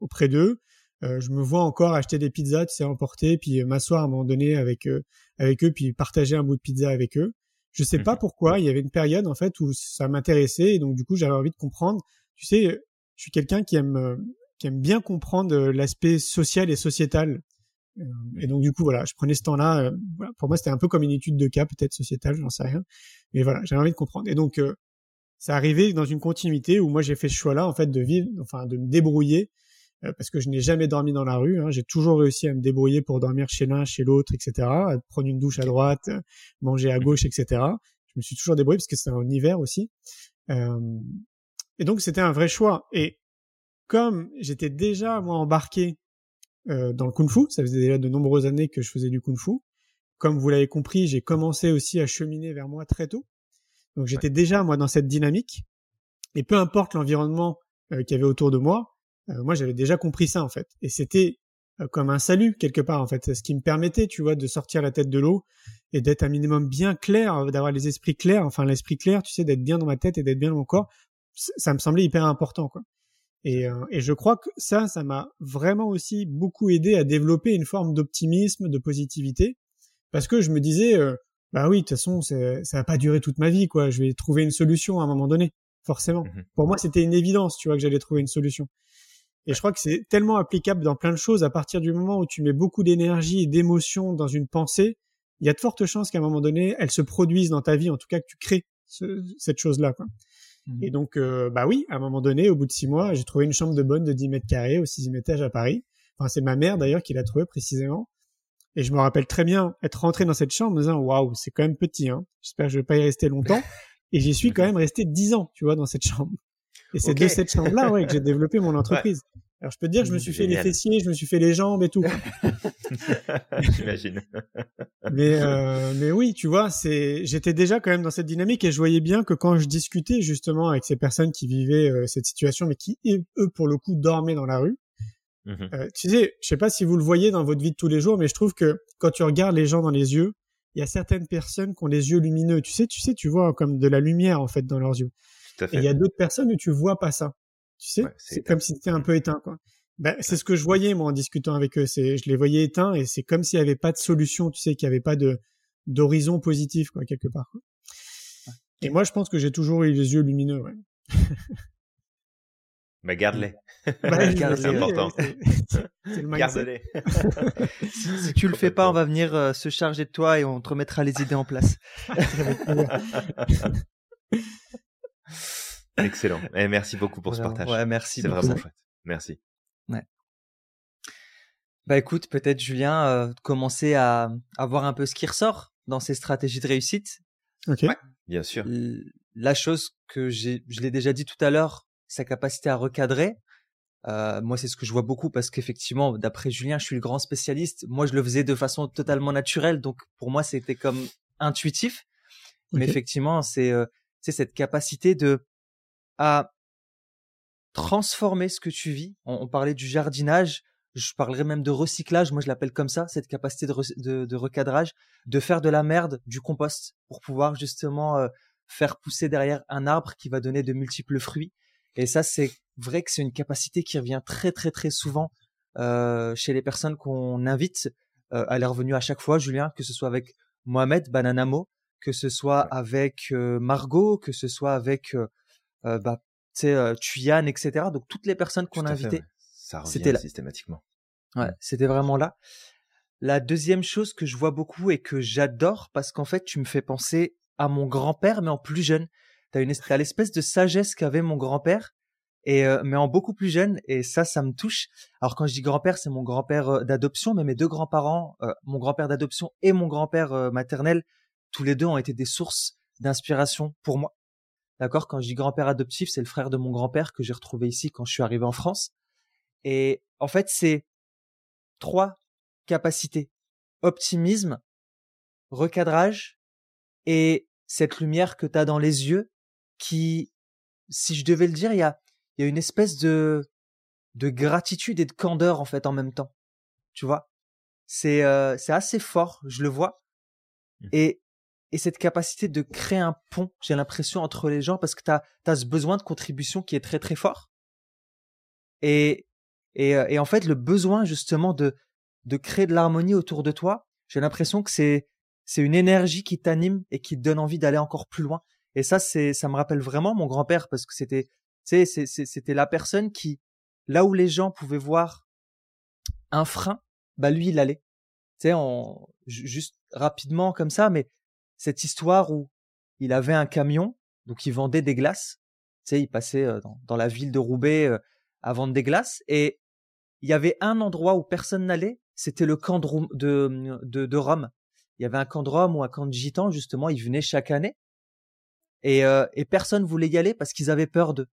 S3: auprès d'eux, euh, je me vois encore acheter des pizzas, tu sais, emporter, puis m'asseoir à un moment donné avec eux, avec eux, puis partager un bout de pizza avec eux. Je sais pas mhm. pourquoi, il y avait une période en fait où ça m'intéressait et donc du coup j'avais envie de comprendre. Tu sais, je suis quelqu'un qui aime euh, qui aime bien comprendre euh, l'aspect social et sociétal. Et donc du coup voilà, je prenais ce temps-là. pour moi c'était un peu comme une étude de cas, peut-être sociétale, j'en sais rien. Mais voilà, j'avais envie de comprendre. Et donc ça arrivait dans une continuité où moi j'ai fait ce choix-là en fait de vivre, enfin de me débrouiller euh, parce que je n'ai jamais dormi dans la rue. Hein. J'ai toujours réussi à me débrouiller pour dormir chez l'un, chez l'autre, etc. À prendre une douche à droite, euh, manger à gauche, etc. Je me suis toujours débrouillé parce que c'était en hiver aussi. Euh... Et donc c'était un vrai choix. Et comme j'étais déjà moi embarqué euh, dans le kung-fu, ça faisait déjà de nombreuses années que je faisais du kung-fu. Comme vous l'avez compris, j'ai commencé aussi à cheminer vers moi très tôt. Donc j'étais déjà moi dans cette dynamique. Et peu importe l'environnement euh, qu'il y avait autour de moi, euh, moi, j'avais déjà compris ça en fait, et c'était comme un salut quelque part en fait. Ce qui me permettait, tu vois, de sortir la tête de l'eau et d'être un minimum bien clair, d'avoir les esprits clairs, enfin l'esprit clair, tu sais, d'être bien dans ma tête et d'être bien dans mon corps. Ça me semblait hyper important, quoi. Et, euh, et je crois que ça, ça m'a vraiment aussi beaucoup aidé à développer une forme d'optimisme, de positivité, parce que je me disais, euh, bah oui, de toute façon, ça va pas durer toute ma vie, quoi. Je vais trouver une solution à un moment donné, forcément. Mmh Pour moi, c'était une évidence, tu vois, que j'allais trouver une solution. Et je crois que c'est tellement applicable dans plein de choses. À partir du moment où tu mets beaucoup d'énergie et d'émotion dans une pensée, il y a de fortes chances qu'à un moment donné, elle se produise dans ta vie, en tout cas que tu crées cette chose-là. Mmh. Et donc, euh, bah oui, à un moment donné, au bout de six mois, j'ai trouvé une chambre de bonne de 10 mètres carrés au sixième étage à Paris. Enfin, c'est ma mère d'ailleurs qui l'a trouvé précisément. Et je me rappelle très bien être rentré dans cette chambre en me disant, waouh, c'est quand même petit, hein. J'espère que je vais pas y rester longtemps. Et j'y suis quand même resté dix ans, tu vois, dans cette chambre. Et c'est de cette chambre-là, ouais, que j'ai développé mon entreprise. Alors je peux te dire, je me suis fait les fessiers, je me suis fait les jambes et tout.
S1: J'imagine.
S3: mais euh, mais oui, tu vois, c'est j'étais déjà quand même dans cette dynamique et je voyais bien que quand je discutais justement avec ces personnes qui vivaient euh, cette situation, mais qui eux pour le coup dormaient dans la rue. Mmh euh, tu sais, je sais pas si vous le voyez dans votre vie de tous les jours, mais je trouve que quand tu regardes les gens dans les yeux, il y a certaines personnes qui ont les yeux lumineux. Tu sais, tu sais, tu vois comme de la lumière en fait dans leurs yeux. Et il y a d'autres personnes où tu vois pas ça. Tu sais, c'est comme si c'était un peu éteint, quoi. Ben, c'est ce que je voyais moi en discutant avec eux. C'est, je les voyais éteints et c'est comme s'il n'y avait pas de solution. Tu sais, qu'il n'y avait pas de d'horizon positif, quoi, quelque part. Quoi. Et moi, je pense que j'ai toujours eu les yeux lumineux. Ouais.
S1: Mais garde-les. Bah, c'est important. Garde-les.
S2: si, tu le fais pas, on va venir euh, se charger de toi et on te remettra les idées en place.
S1: Excellent. Et merci beaucoup pour ce partage.
S2: Ouais, merci.
S1: C'est vraiment chouette. Merci.
S2: Ouais. Bah écoute, peut-être Julien, euh, commencer à, à voir un peu ce qui ressort dans ces stratégies de réussite.
S3: Ok.
S1: bien sûr.
S2: La chose que j'ai, je l'ai déjà dit tout à l'heure, sa capacité à recadrer. Euh, moi, c'est ce que je vois beaucoup parce qu'effectivement, d'après Julien, je suis le grand spécialiste. Moi, je le faisais de façon totalement naturelle, donc pour moi, c'était comme intuitif. Mais effectivement, c'est euh, c'est cette capacité de à transformer ce que tu vis. On, parlait du jardinage, je parlerai même de recyclage, moi je l'appelle comme ça, cette capacité de, de, recadrage, de faire de la merde du compost pour pouvoir justement euh, faire pousser derrière un arbre qui va donner de multiples fruits. Et ça, c'est vrai que c'est une capacité qui revient très très très souvent euh, chez les personnes qu'on invite. Euh, elle est revenue à chaque fois, Julien, que ce soit avec Mohamed Bananamo, que ce soit avec euh, Margot, que ce soit avec euh, bah, euh, etc. Donc toutes les personnes qu'on a invitées,
S1: c'était là systématiquement.
S2: Ouais, mmh. c'était vraiment là. La deuxième chose que je vois beaucoup et que j'adore parce qu'en fait tu me fais penser à mon grand-père mais en plus jeune. T'as une as l'espèce de sagesse qu'avait mon grand-père et euh, mais en beaucoup plus jeune et ça ça me touche. Alors quand je dis grand-père, c'est mon grand-père d'adoption mais mes deux grands-parents, mon grand-père d'adoption et mon grand-père maternel, tous les deux ont été des sources d'inspiration pour moi. D'accord Quand je dis grand-père adoptif, c'est le frère de mon grand-père que j'ai retrouvé ici quand je suis arrivé en France. Et en fait, c'est trois capacités. Optimisme, recadrage et cette lumière que tu as dans les yeux qui, si je devais le dire, il y a, y a une espèce de, de gratitude et de candeur en fait en même temps. Tu vois? C'est euh, c'est assez fort, je le vois. Mmh. Et et cette capacité de créer un pont, j'ai l'impression, entre les gens parce que tu as, ce besoin de contribution qui est très très fort. Et, et, euh, et en fait, le besoin justement de, de créer de l'harmonie autour de toi, j'ai l'impression que c'est, c'est une énergie qui t'anime et qui te donne envie d'aller encore plus loin. Et ça, c'est, ça me rappelle vraiment mon grand-père parce que c'était, c'était la personne qui, là où les gens pouvaient voir un frein, bah lui, il allait. Tu sais, juste rapidement comme ça, mais cette histoire où il avait un camion, donc il vendait des glaces. Tu sais, il passait euh, dans, la ville de Roubaix euh, à vendre des glaces. Et il y avait un endroit où personne n'allait, c'était le camp de, de, Rome. Il y avait un camp de Rome ou un camp de Gitans, justement, ils venaient chaque année. Et, euh, et personne voulait y aller parce qu'ils avaient peur d'eux.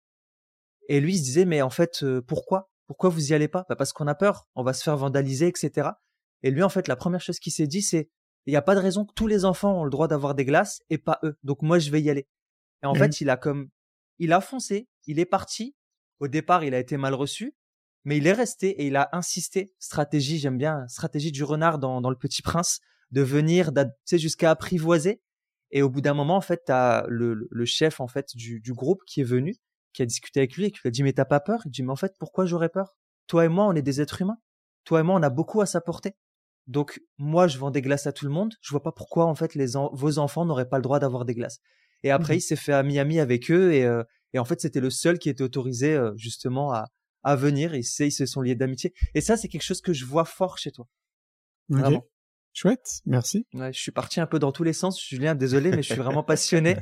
S2: Et lui, il se disait, mais en fait, pourquoi? Pourquoi vous y allez pas? Bah Parce qu'on a peur, on va se faire vandaliser, etc. Et lui, en fait, la première chose qu'il s'est dit, c'est, il n'y a pas de raison que tous les enfants ont le droit d'avoir des glaces et pas eux. Donc moi, je vais y aller. Et en mmh fait, il a comme, il a foncé, il est parti. Au départ, il a été mal reçu, mais il est resté et il a insisté. Stratégie, j'aime bien, stratégie du renard dans, dans Le Petit Prince, de venir, jusqu'à apprivoiser. Et au bout d'un moment, en fait, t'as le, le chef en fait du, du groupe qui est venu, qui a discuté avec lui et qui lui a dit mais t'as pas peur? Il dit mais en fait pourquoi j'aurais peur? Toi et moi, on est des êtres humains. Toi et moi, on a beaucoup à s'apporter. Donc moi, je vends des glaces à tout le monde. Je vois pas pourquoi en fait les vos enfants n'auraient pas le droit d'avoir des glaces. Et après, mmh il s'est fait à Miami avec eux et, euh, et en fait, c'était le seul qui était autorisé euh, justement à, à venir. Et ils se sont liés d'amitié. Et ça, c'est quelque chose que je vois fort chez toi.
S3: Vraiment. Chouette, merci.
S2: Ouais, je suis parti un peu dans tous les sens, Julien. Désolé, mais je suis vraiment passionné.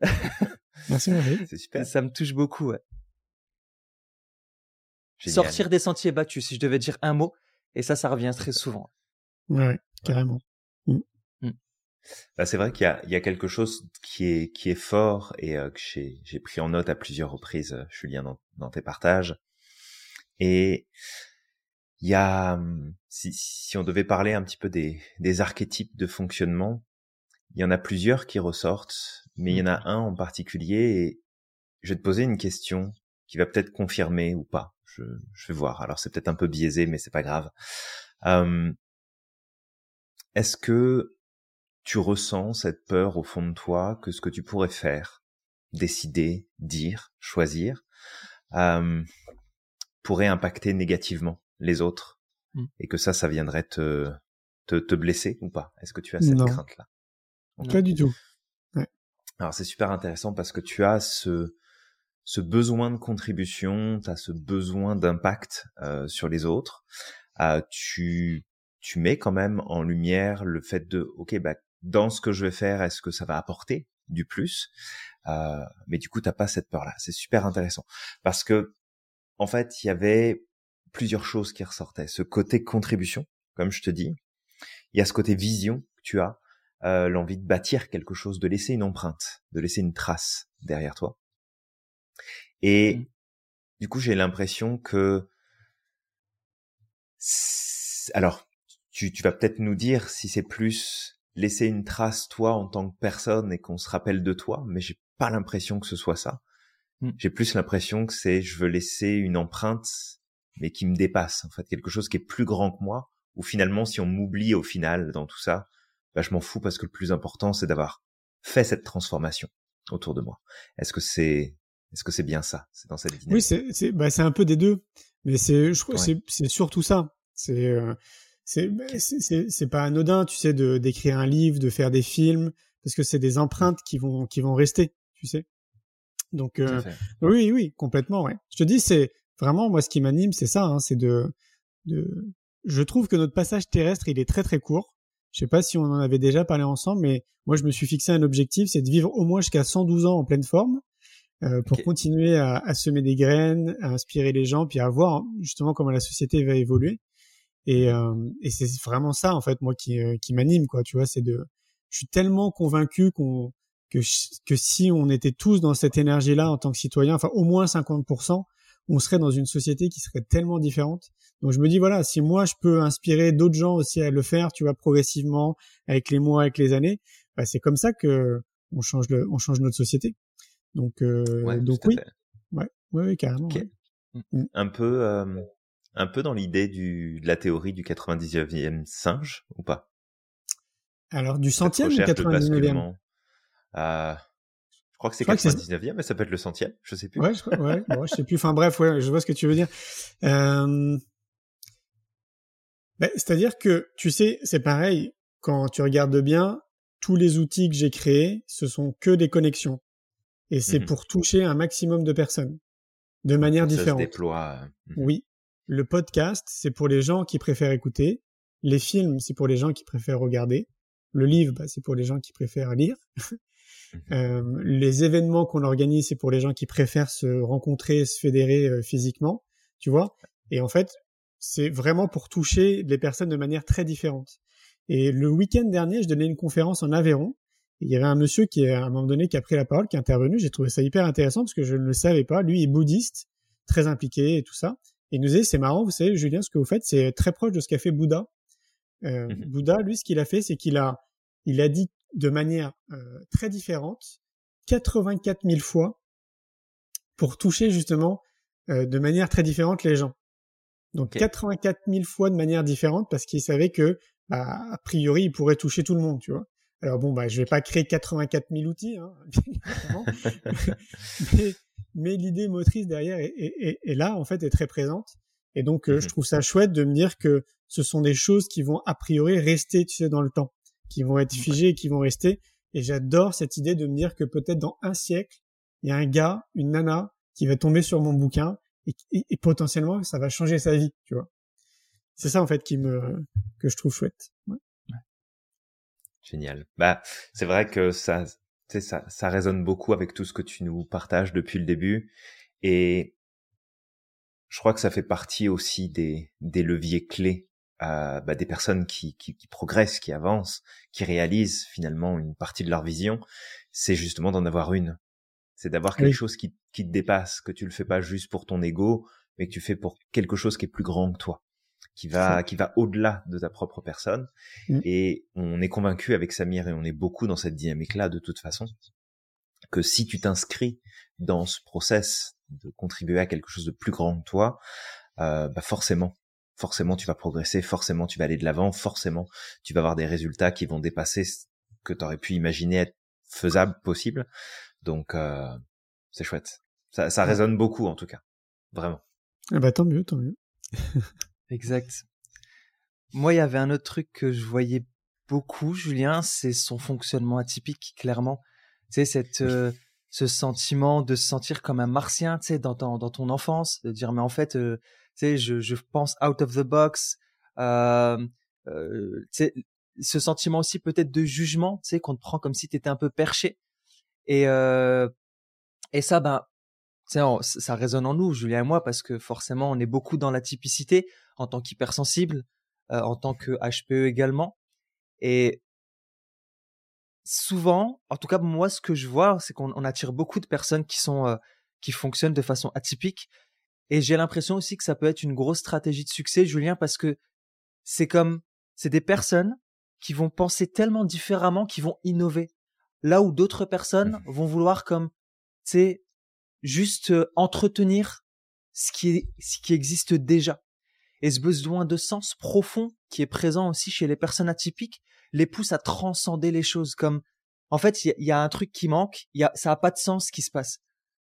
S3: merci, Marie.
S2: C'est super. Ça me touche beaucoup. Ouais. Sortir des sentiers battus, si je devais dire un mot, et ça, ça revient très souvent.
S3: Ouais, carrément. Mm.
S1: Mm. Bah, c'est vrai qu'il y a, il y a quelque chose qui est, qui est fort et euh, que j'ai, j'ai pris en note à plusieurs reprises, euh, Julien, dans, dans tes partages. Et il y a, hum, si, si on devait parler un petit peu des, des archétypes de fonctionnement, il y en a plusieurs qui ressortent, mais il y en a un en particulier et je vais te poser une question qui va peut-être confirmer ou pas. Je, je vais voir. Alors c'est peut-être un peu biaisé, mais c'est pas grave. Hum, est-ce que tu ressens cette peur au fond de toi que ce que tu pourrais faire, décider, dire, choisir, hum, pourrait impacter négativement les autres mmh. et que ça, ça viendrait te, te, te blesser ou pas? Est-ce que tu as cette crainte-là?
S3: Pas du tout.
S1: Alors c'est super intéressant parce que tu as ce, ce besoin de contribution, tu as ce besoin d'impact euh, sur les autres. Euh, tu, tu mets quand même en lumière le fait de, ok, bah, dans ce que je vais faire, est-ce que ça va apporter du plus? Euh, Mais du coup, t'as pas cette peur-là. C'est super intéressant parce que en fait, il y avait plusieurs choses qui ressortaient. Ce côté contribution, comme je te dis. Il y a ce côté vision que tu as, euh, l'envie de bâtir quelque chose, de laisser une empreinte, de laisser une trace derrière toi. Et mmh. du coup, j'ai l'impression que... Alors, tu, tu vas peut-être nous dire si c'est plus laisser une trace toi en tant que personne et qu'on se rappelle de toi, mais j'ai pas l'impression que ce soit ça. Mmh. J'ai plus l'impression que c'est je veux laisser une empreinte mais qui me dépasse, en fait, quelque chose qui est plus grand que moi, ou finalement, si on m'oublie au final dans tout ça, bah, je m'en fous parce que le plus important, c'est d'avoir fait cette transformation autour de moi. Est-ce que c'est, est-ce que c'est bien ça? C'est dans cette dynamique?
S3: Oui, c'est, c'est, bah, c'est un peu des deux. Mais c'est, je crois, c'est, c'est surtout ça. C'est, euh, c'est, c'est, c'est pas anodin, tu sais, de, d'écrire un livre, de faire des films, parce que c'est des empreintes qui vont, qui vont rester, tu sais. Donc, euh, oui, oui, complètement, ouais. Je te dis, c'est, vraiment, moi, ce qui m'anime, c'est ça, hein, c'est de, de, je trouve que notre passage terrestre, il est très très court. Je sais pas si on en avait déjà parlé ensemble, mais moi, je me suis fixé un objectif, c'est de vivre au moins jusqu'à 112 ans en pleine forme, euh, pour continuer à, à, semer des graines, à inspirer les gens, puis à voir justement comment la société va évoluer. Et, euh, et c'est vraiment ça, en fait, moi, qui, euh, qui m'anime, quoi. Tu vois, c'est de, je suis tellement convaincu qu'on que, que si on était tous dans cette énergie-là en tant que citoyen, enfin au moins 50%, on serait dans une société qui serait tellement différente. Donc je me dis voilà, si moi je peux inspirer d'autres gens aussi à le faire, tu vois, progressivement, avec les mois, avec les années, bah, c'est comme ça que on change le, on change notre société. Donc euh, donc oui, ouais, ouais, carrément.
S1: Mm. Un peu, euh, un peu dans l'idée du de la théorie du 99e singe ou pas?
S3: Alors du centième ou 99e
S1: je crois que c'est 99e, mais ça peut être le centième, je sais plus.
S3: Ouais, je, ouais, bon, je sais plus. Enfin bref, ouais, je vois ce que tu veux dire. Euh... Ben, C'est-à-dire que, tu sais, c'est pareil, quand tu regardes bien, tous les outils que j'ai créés, ce sont que des connexions. Et c'est mmh pour toucher un maximum de personnes, de manière différente.
S1: Se déploie.
S3: Mmh oui. Le podcast, c'est pour les gens qui préfèrent écouter. Les films, c'est pour les gens qui préfèrent regarder. Le livre, bah, c'est pour les gens qui préfèrent lire. Mmh euh, les événements qu'on organise, c'est pour les gens qui préfèrent se rencontrer, se fédérer euh, physiquement, tu vois. Et en fait, c'est vraiment pour toucher les personnes de manière très différente. Et le week-end dernier, je donnais une conférence en Aveyron. il y avait un monsieur qui, à un moment donné, qui a pris la parole, qui est intervenu. J'ai trouvé ça hyper intéressant parce que je ne le savais pas. Lui est bouddhiste, très impliqué et tout ça. Et il nous disait, c'est marrant, vous savez, Julien, ce que vous faites, c'est très proche de ce qu'a fait Bouddha. Euh, mmh Bouddha, lui, ce qu'il a fait, c'est qu'il a, il a dit de manière euh, très différente, 84 000 fois, pour toucher justement euh, de manière très différente les gens. Donc 84 000 fois de manière différente parce qu'il savait que, bah, a priori, il pourrait toucher tout le monde, tu vois. Alors bon, bah, je vais pas créer 84 000 outils, hein, mais, mais l'idée motrice derrière est, est, est, là, en fait, est très présente. Et donc, euh, je mhm. trouve ça chouette de me dire que ce sont des choses qui vont a priori rester, tu sais, dans le temps, qui vont être figées, qui vont rester. Et j'adore cette idée de me dire que peut-être dans un siècle, il y a un gars, une nana, qui va tomber sur mon bouquin et, et, potentiellement ça va changer sa vie, tu vois. C'est ça en fait qui me que je trouve chouette. Ouais.
S1: Génial. Bah, c'est vrai que ça, ça, ça résonne beaucoup avec tout ce que tu nous partages depuis le début, et je crois que ça fait partie aussi des, des leviers clés euh, bah, des personnes qui, qui, qui, progressent, qui avancent, qui réalisent finalement une partie de leur vision. C'est justement d'en avoir une. C'est d'avoir quelque chose qui, qui te dépasse, que tu le fais pas juste pour ton ego, mais que tu fais pour quelque chose qui est plus grand que toi qui va qui va au-delà de ta propre personne. Mm. Et on est convaincu avec Samir et on est beaucoup dans cette dynamique-là de toute façon que si tu t'inscris dans ce process de contribuer à quelque chose de plus grand que toi, euh, bah forcément, forcément tu vas progresser, forcément tu vas aller de l'avant, forcément tu vas avoir des résultats qui vont dépasser ce que tu aurais pu imaginer être faisable, possible. Donc euh, c'est chouette. Ça, ça résonne beaucoup en tout cas, vraiment.
S3: Ah bah tant mieux, tant mieux.
S2: Exact. Moi, il y avait un autre truc que je voyais beaucoup, Julien, c'est son fonctionnement atypique, clairement. Tu sais, cette, euh, ce sentiment de se sentir comme un martien, tu sais, dans, dans, dans ton enfance, de dire, mais en fait, euh, tu sais, je, je pense out of the box. Euh, euh, tu sais, ce sentiment aussi peut-être de jugement, tu sais, qu'on te prend comme si tu étais un peu perché. Et, euh, et ça, ben, ça résonne en nous, Julien et moi, parce que forcément, on est beaucoup dans la typicité en tant qu'hypersensible, euh, en tant que HPE également. Et souvent, en tout cas moi, ce que je vois, c'est qu'on attire beaucoup de personnes qui sont euh, qui fonctionnent de façon atypique. Et j'ai l'impression aussi que ça peut être une grosse stratégie de succès, Julien, parce que c'est comme c'est des personnes qui vont penser tellement différemment, qui vont innover. Là où d'autres personnes mmh. vont vouloir comme, tu sais, juste euh, entretenir ce qui, ce qui existe déjà. Et ce besoin de sens profond qui est présent aussi chez les personnes atypiques les pousse à transcender les choses comme en fait il y, a un truc qui manque, y a, ça a pas de sens ce qui se passe.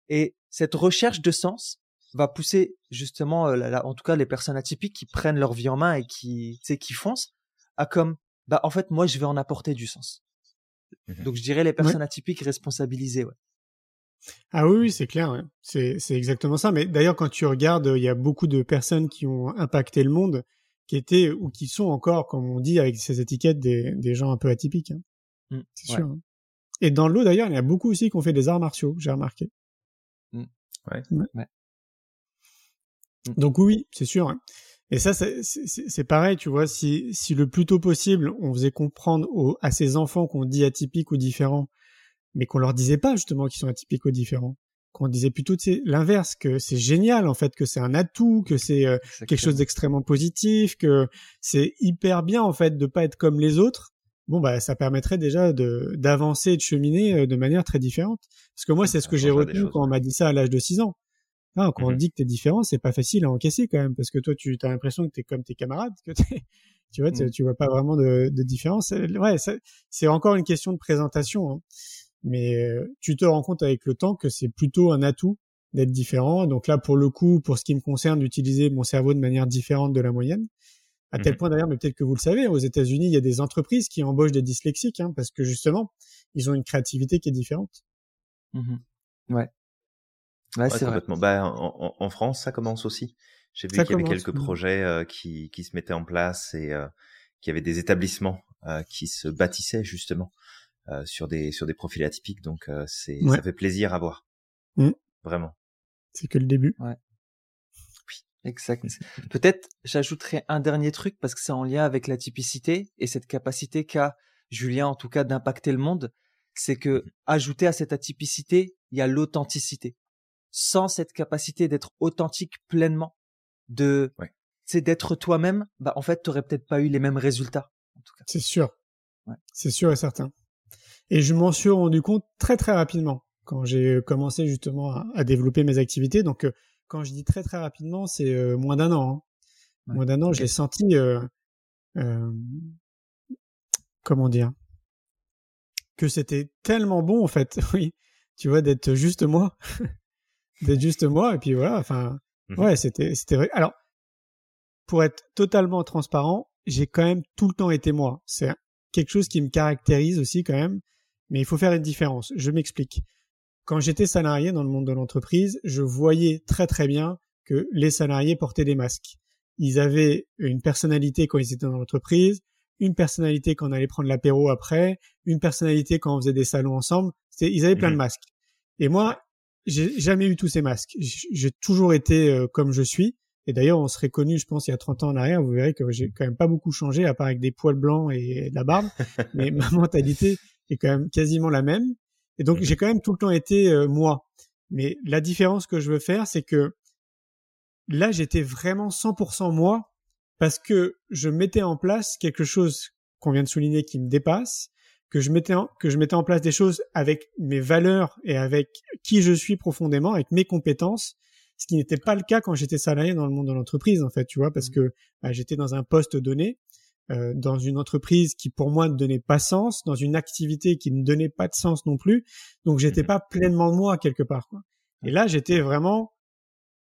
S2: Et cette recherche de sens va pousser justement euh, en tout cas les personnes atypiques qui prennent leur vie en main et qui tu sais qui foncent à comme bah en fait moi je vais en apporter du sens. Mmh Donc je dirais les personnes atypiques responsabilisées ouais.
S3: Ah oui, oui c'est clair, c'est, c'est exactement ça. Mais d'ailleurs, quand tu regardes, il y a beaucoup de personnes qui ont impacté le monde, qui étaient ou qui sont encore, comme on dit avec ces étiquettes, des, des gens un peu atypiques. Hein. Mmh, c'est sûr. Hein. Et dans l'eau, d'ailleurs, il y a beaucoup aussi qui ont fait des arts martiaux, j'ai remarqué.
S1: Mmh. Ouais.
S3: ouais. Mmh. Donc oui, c'est sûr. Hein. Et ça, c'est, c'est, pareil, tu vois, si, si le plus tôt possible, on faisait comprendre aux, à ces enfants qu'on dit atypiques ou différents, mais qu'on leur disait pas justement qu'ils sont atypiques ou différents. Qu'on disait plutôt l'inverse que c'est génial en fait que c'est un atout que c'est euh, quelque chose d'extrêmement positif que c'est hyper bien en fait de pas être comme les autres. Bon bah ça permettrait déjà de d'avancer et de cheminer euh, de manière très différente. Parce que moi c'est ce que j'ai retenu quand on m'a dit ça à l'âge de 6 ans. Quand on mmh dit que t'es différent c'est pas facile à encaisser quand même parce que toi tu as l'impression que t'es comme tes camarades que tu vois mmh. tu vois pas vraiment de, de différence. Ouais c'est encore une question de présentation hein mais euh, tu te rends compte avec le temps que c'est plutôt un atout d'être différent. Donc là, pour le coup, pour ce qui me concerne, d'utiliser mon cerveau de manière différente de la moyenne. À tel mmh point d'ailleurs, mais peut-être que vous le savez, aux États-Unis, il y a des entreprises qui embauchent des dyslexiques, hein, parce que justement, ils ont une créativité qui est différente.
S2: Mmh ouais.
S1: Ouais, c'est complètement. Bah, en, en, France, ça commence aussi. J'ai vu qu'il y avait quelques projets euh, qui, qui se mettaient en place et euh, qu'il y avait des établissements euh, qui se bâtissaient justement euh, sur des sur des profils atypiques. Donc euh, c'est ça fait plaisir à voir. Mmh. Vraiment.
S3: C'est que le début.
S2: Ouais. Oui, exact. Peut-être j'ajouterais un dernier truc parce que c'est en lien avec la typicité et cette capacité qu'a Julien en tout cas d'impacter le monde, c'est que mmh. ajouter à cette atypicité, il y a l'authenticité. Sans cette capacité d'être authentique pleinement, de c'est d'être toi-même, bah en fait, tu aurais peut-être pas eu les mêmes résultats.
S3: C'est sûr. Ouais. C'est sûr et certain. Et je m'en suis rendu compte très très rapidement quand j'ai commencé justement à, développer mes activités. Donc euh, quand je dis très très rapidement, c'est euh, moins d'un an. Hein. Moi d'un an, je l'ai senti, euh, euh, comment dire, que c'était tellement bon en fait, oui, tu vois, d'être juste moi, d'être juste moi, et puis voilà, enfin, mmh ouais, c'était, c'était vrai. Alors, pour être totalement transparent, j'ai quand même tout le temps été moi. C'est quelque chose qui me caractérise aussi quand même, mais il faut faire une différence. Je m'explique. Quand j'étais salarié dans le monde de l'entreprise, je voyais très très bien que les salariés portaient des masques. Ils avaient une personnalité quand ils étaient dans l'entreprise, une personnalité quand on allait prendre l'apéro après, une personnalité quand on faisait des salons ensemble. Ils avaient plein de mhm. masques. Et moi, j'ai jamais eu tous ces masques. J'ai toujours été euh, comme je suis. Et d'ailleurs, on serait connu, je pense, il y a 30 ans en arrière. Vous verrez que j'ai quand même pas beaucoup changé, à part avec des poils blancs et de la barbe. Mais ma mentalité est quand même quasiment la même. Et donc, mhm. j'ai quand même tout le temps été euh, moi. Mais la différence que je veux faire, c'est que là, j'étais vraiment 100% moi parce que je mettais en place quelque chose qu'on vient de souligner qui me dépasse, que je mettais en, que je mettais en place des choses avec mes valeurs et avec qui je suis profondément, avec mes compétences, ce qui n'était pas le cas quand j'étais salarié dans le monde de l'entreprise en fait, tu vois, parce mmh. que bah, j'étais dans un poste donné, euh, dans une entreprise qui pour moi ne donnait pas sens, dans une activité qui ne donnait pas de sens non plus, donc j'étais mmh. pas pleinement moi quelque part. Quoi. Et là, j'étais vraiment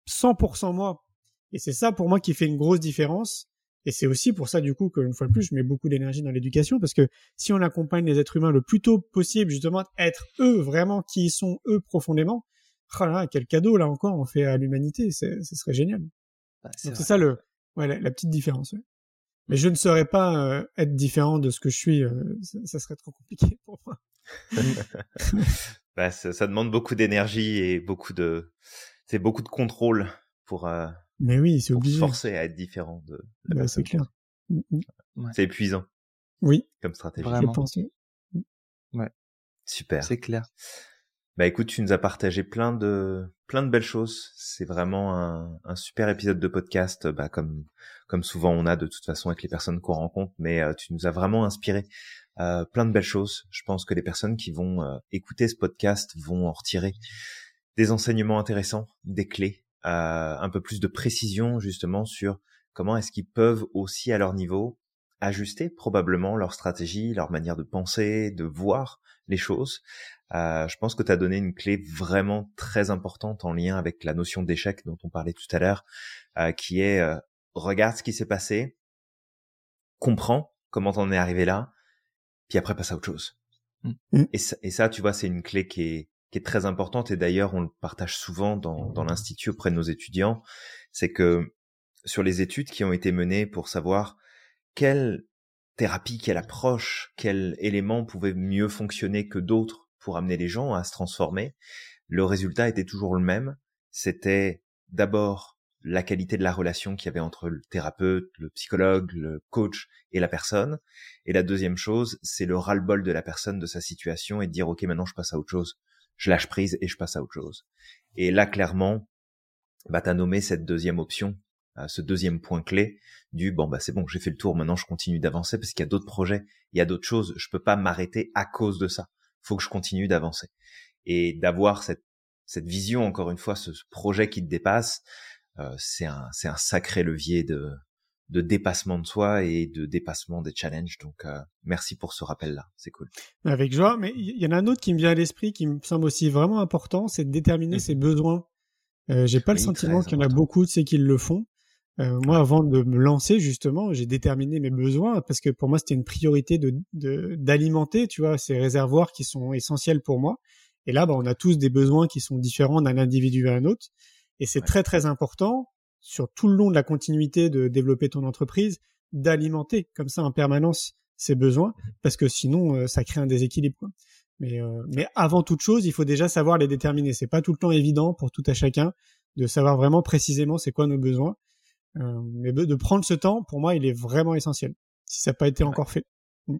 S3: 100% moi. Et c'est ça pour moi qui fait une grosse différence. Et c'est aussi pour ça du coup qu'une fois de plus, je mets beaucoup d'énergie dans l'éducation parce que si on accompagne les êtres humains le plus tôt possible, justement, être eux vraiment qui ils sont eux profondément, oh là, quel cadeau là encore on fait à l'humanité, ce serait génial. Bah, c'est ça le, ouais, la, petite différence. Mais je ne saurais pas euh, être différent de ce que je suis, euh, ça, serait trop compliqué pour moi.
S1: bah, ça, ça, demande beaucoup d'énergie et beaucoup de, c'est beaucoup de contrôle pour. Euh,
S3: mais oui, c'est obligé.
S1: Se forcer à être différent de.
S3: Bah, c'est clair. Mm,
S1: mm. C'est épuisant.
S3: Oui.
S1: Comme stratégie.
S2: Vraiment. Je pense. Ouais.
S1: Super.
S2: C'est clair.
S1: Bah écoute, tu nous as partagé plein de plein de belles choses. C'est vraiment un, un, super épisode de podcast, bah comme comme souvent on a de toute façon avec les personnes qu'on rencontre. Mais euh, tu nous as vraiment inspiré euh, plein de belles choses. Je pense que les personnes qui vont euh, écouter ce podcast vont en retirer des enseignements intéressants, des clés, un peu plus de précision justement sur comment est-ce qu'ils peuvent aussi à leur niveau ajuster probablement leur stratégie, leur manière de penser, de voir les choses. Je pense que tu as donné une clé vraiment très importante en lien avec la notion d'échec dont on parlait tout à l'heure, qui est regarde ce qui s'est passé, comprends comment t'en es arrivé là, puis après passe à autre chose. Mmh. Et, ça, et ça, tu vois, c'est une clé qui est qui est très importante et d'ailleurs on le partage souvent dans, dans l'institut auprès de nos étudiants, c'est que sur les études qui ont été menées pour savoir quelle thérapie, quelle approche, quel élément pouvait mieux fonctionner que d'autres pour amener les gens à se transformer, le résultat était toujours le même. C'était d'abord la qualité de la relation qu'il y avait entre le thérapeute, le psychologue, le coach et la personne. Et la deuxième chose, c'est le ras-le-bol de la personne de sa situation et de dire, OK, maintenant je passe à autre chose je lâche prise et je passe à autre chose. Et là, clairement, bah, tu as nommé cette deuxième option, euh, ce deuxième point clé du bon, bah, c'est bon, j'ai fait le tour, maintenant je continue d'avancer parce qu'il y a d'autres projets, il y a d'autres choses, je peux pas m'arrêter à cause de ça. Faut que je continue d'avancer. Et d'avoir cette, cette vision, encore une fois, ce, projet qui te dépasse, c'est un, c'est un sacré levier de, de dépassement de soi et de dépassement des challenges. Donc, euh, merci pour ce rappel-là. C'est cool.
S3: Avec joie. Mais il y en a un autre qui me vient à l'esprit, qui me semble aussi vraiment important, c'est de déterminer mmh. ses besoins. Euh, j'ai pas le sentiment qu'il y en a beaucoup de ceux qui le font. Euh, moi, avant de me lancer, justement, j'ai déterminé mes besoins parce que pour moi, c'était une priorité de d'alimenter, tu vois, ces réservoirs qui sont essentiels pour moi. Et là, bah, on a tous des besoins qui sont différents d'un individu à un autre. Et c'est très, très important sur tout le long de la continuité de développer ton entreprise, d'alimenter comme ça en permanence ses besoins, mhm. parce que sinon euh, ça crée un déséquilibre. Quoi. Mais, euh, mais avant toute chose, il faut déjà savoir les déterminer. C'est pas tout le temps évident pour tout à chacun de savoir vraiment précisément c'est quoi nos besoins. Euh, mais de prendre ce temps, pour moi, il est vraiment essentiel. Si ça n'a pas été encore fait.
S1: Mm.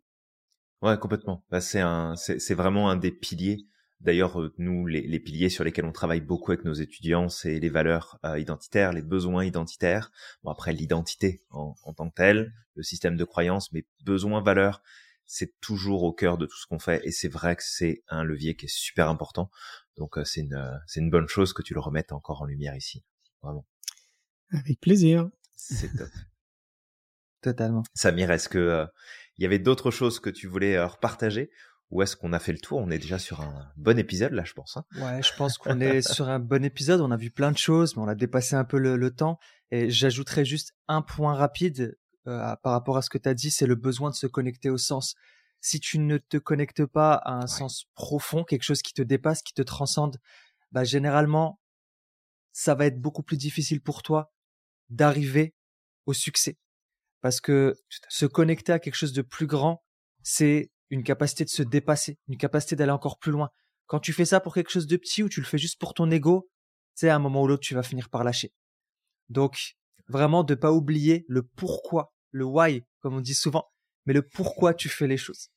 S1: Ouais, complètement. Bah, c'est un, c'est vraiment un des piliers D'ailleurs, euh, nous, les, piliers sur lesquels on travaille beaucoup avec nos étudiants, c'est les valeurs euh, identitaires, les besoins identitaires. Bon, après, l'identité en, tant que telle, le système de croyance, mais besoins, valeurs, c'est toujours au cœur de tout ce qu'on fait. Et c'est vrai que c'est un levier qui est super important. Donc, euh, c'est une, c'est une bonne chose que tu le remettes encore en lumière ici. Vraiment.
S3: Avec plaisir.
S1: C'est top.
S2: Totalement.
S1: Samir, est-ce que euh, il y avait d'autres choses que tu voulais euh, repartager ou est-ce qu'on a fait le tour? On est déjà sur un bon épisode là, je pense. Hein
S2: ouais, je pense qu'on est sur un bon épisode. On a vu plein de choses, mais on a dépassé un peu le, temps. Et j'ajouterais juste un point rapide euh, par rapport à ce que tu as dit, c'est le besoin de se connecter au sens. Si tu ne te connectes pas à un sens profond, quelque chose qui te dépasse, qui te transcende, bah généralement, ça va être beaucoup plus difficile pour toi d'arriver au succès. Parce que se connecter à quelque chose de plus grand, c'est une capacité de se dépasser, une capacité d'aller encore plus loin. Quand tu fais ça pour quelque chose de petit ou tu le fais juste pour ton ego, c'est à un moment ou l'autre, tu vas finir par lâcher. Donc, vraiment, de pas oublier le pourquoi, le why, comme on dit souvent, mais le pourquoi tu fais les choses.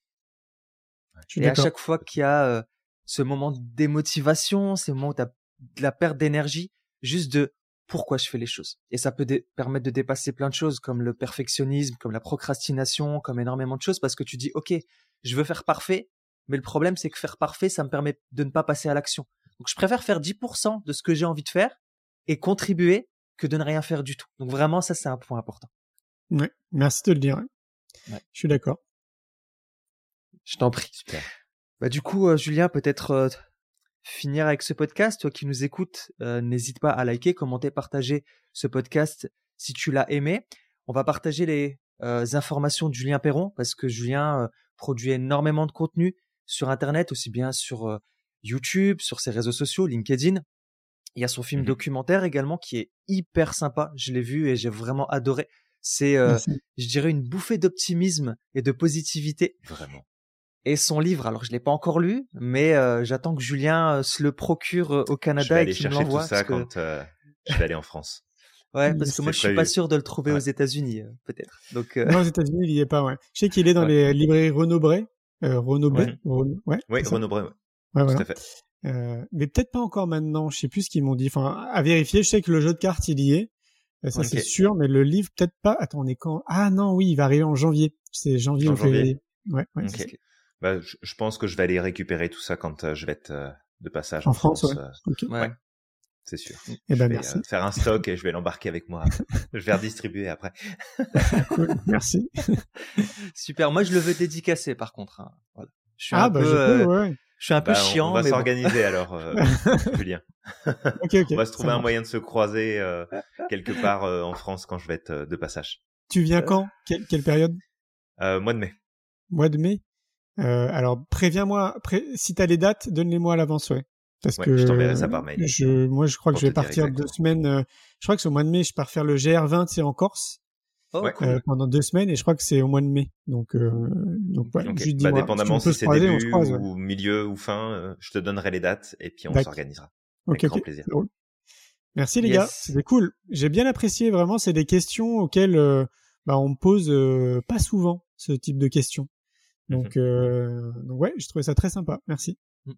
S2: Et à chaque fois qu'il y a euh, ce moment de démotivation, ces moments où tu as de la perte d'énergie, juste de pourquoi je fais les choses. Et ça peut permettre de dépasser plein de choses comme le perfectionnisme, comme la procrastination, comme énormément de choses parce que tu dis, OK, je veux faire parfait, mais le problème c'est que faire parfait, ça me permet de ne pas passer à l'action. Donc je préfère faire 10% de ce que j'ai envie de faire et contribuer que de ne rien faire du tout. Donc vraiment, ça c'est un point important.
S3: Oui, merci de le dire. Je suis d'accord.
S2: Je t'en prie. Super. Bah, du coup, euh, Julien, peut-être euh, finir avec ce podcast. Toi qui nous écoutes, euh, n'hésite pas à liker, commenter, partager ce podcast si tu l'as aimé. On va partager les euh, informations de Julien Perron parce que Julien euh, produit énormément de contenu sur Internet, aussi bien sur YouTube, sur ses réseaux sociaux, LinkedIn. Il y a son film mmh documentaire également qui est hyper sympa. Je l'ai vu et j'ai vraiment adoré. C'est, je dirais, une bouffée d'optimisme et de positivité.
S1: Vraiment
S2: et son livre. Alors je l'ai pas encore lu, mais euh, j'attends que Julien euh, se le procure euh, au Canada
S1: et qu'il me l'envoie. Je vais aller chercher tout ça quand je vais aller en France.
S2: Ouais, parce que moi je suis pas sûr de le trouver aux États-Unis, peut-être. Donc
S3: non, aux États-unis il y est pas. Ouais. Je sais qu'il est dans les librairies Renaud Bray. Renaud Bray.
S1: Ouais. oui, Renaud Bray. Ouais. Tout à fait.
S3: mais peut-être pas encore maintenant. Je sais plus ce qu'ils m'ont dit. Enfin, à vérifier. Je sais que le jeu de cartes il y est. Ça c'est sûr, mais le livre peut-être pas. Attends, on est quand? Ah non, oui, il va arriver en janvier. C'est janvier ou février. Ouais. ouais
S1: bah, je, pense que je vais aller récupérer tout ça quand euh, je vais être euh, de passage
S3: en, France. ouais.
S1: Euh, c'est sûr.
S3: Et eh
S1: ben,
S3: merci.
S1: faire un stock et je vais l'embarquer avec moi. je vais redistribuer après.
S3: Merci.
S2: Super. Moi, je le veux dédicacer par contre. Hein. Voilà. Je suis ah, un bah, peu, je, peux, ouais. je suis un peu bah, chiant.
S1: On, va s'organiser alors, Julien.
S3: okay, okay,
S1: on va se trouver un moyen de se croiser quelque part en France quand je vais être de passage.
S3: Tu viens quand? Quelle, quelle, période?
S1: Mois de mai.
S3: Mois de mai? Euh, alors préviens-moi, pré... si t'as les dates, donne-les-moi à l'avance, ouais.
S1: Parce que je t'enverrai ça par mail.
S3: Je, moi, je crois que je vais partir deux semaines. Euh, je crois que c'est au mois de mai. Je pars faire le GR20, c'est en Corse.
S2: Oh, euh,
S3: pendant deux semaines et je crois que c'est au mois de mai. Donc, euh, donc ouais, okay.
S1: bah, dépendamment si, c'est début ou milieu ou fin, euh, je te donnerai les dates et puis on s'organisera. Avec grand plaisir.
S3: Merci les gars, c'était cool. J'ai bien apprécié vraiment. C'est des questions auxquelles bah, on me pose pas souvent ce type de questions. Donc, euh, donc ouais, je trouvais ça très sympa. Merci. Mm.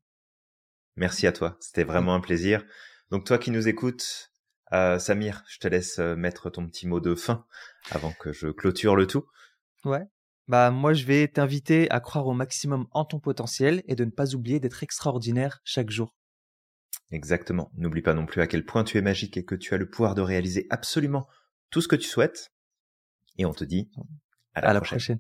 S1: Merci à toi. C'était vraiment un plaisir. Donc toi qui nous écoutes, euh, Samir, je te laisse euh, mettre ton petit mot de fin avant que je clôture le tout.
S2: Ouais. Bah moi je vais t'inviter à croire au maximum en ton potentiel et de ne pas oublier d'être extraordinaire chaque jour.
S1: Exactement. N'oublie pas non plus à quel point tu es magique et que tu as le pouvoir de réaliser absolument tout ce que tu souhaites. Et on te dit à la, prochaine.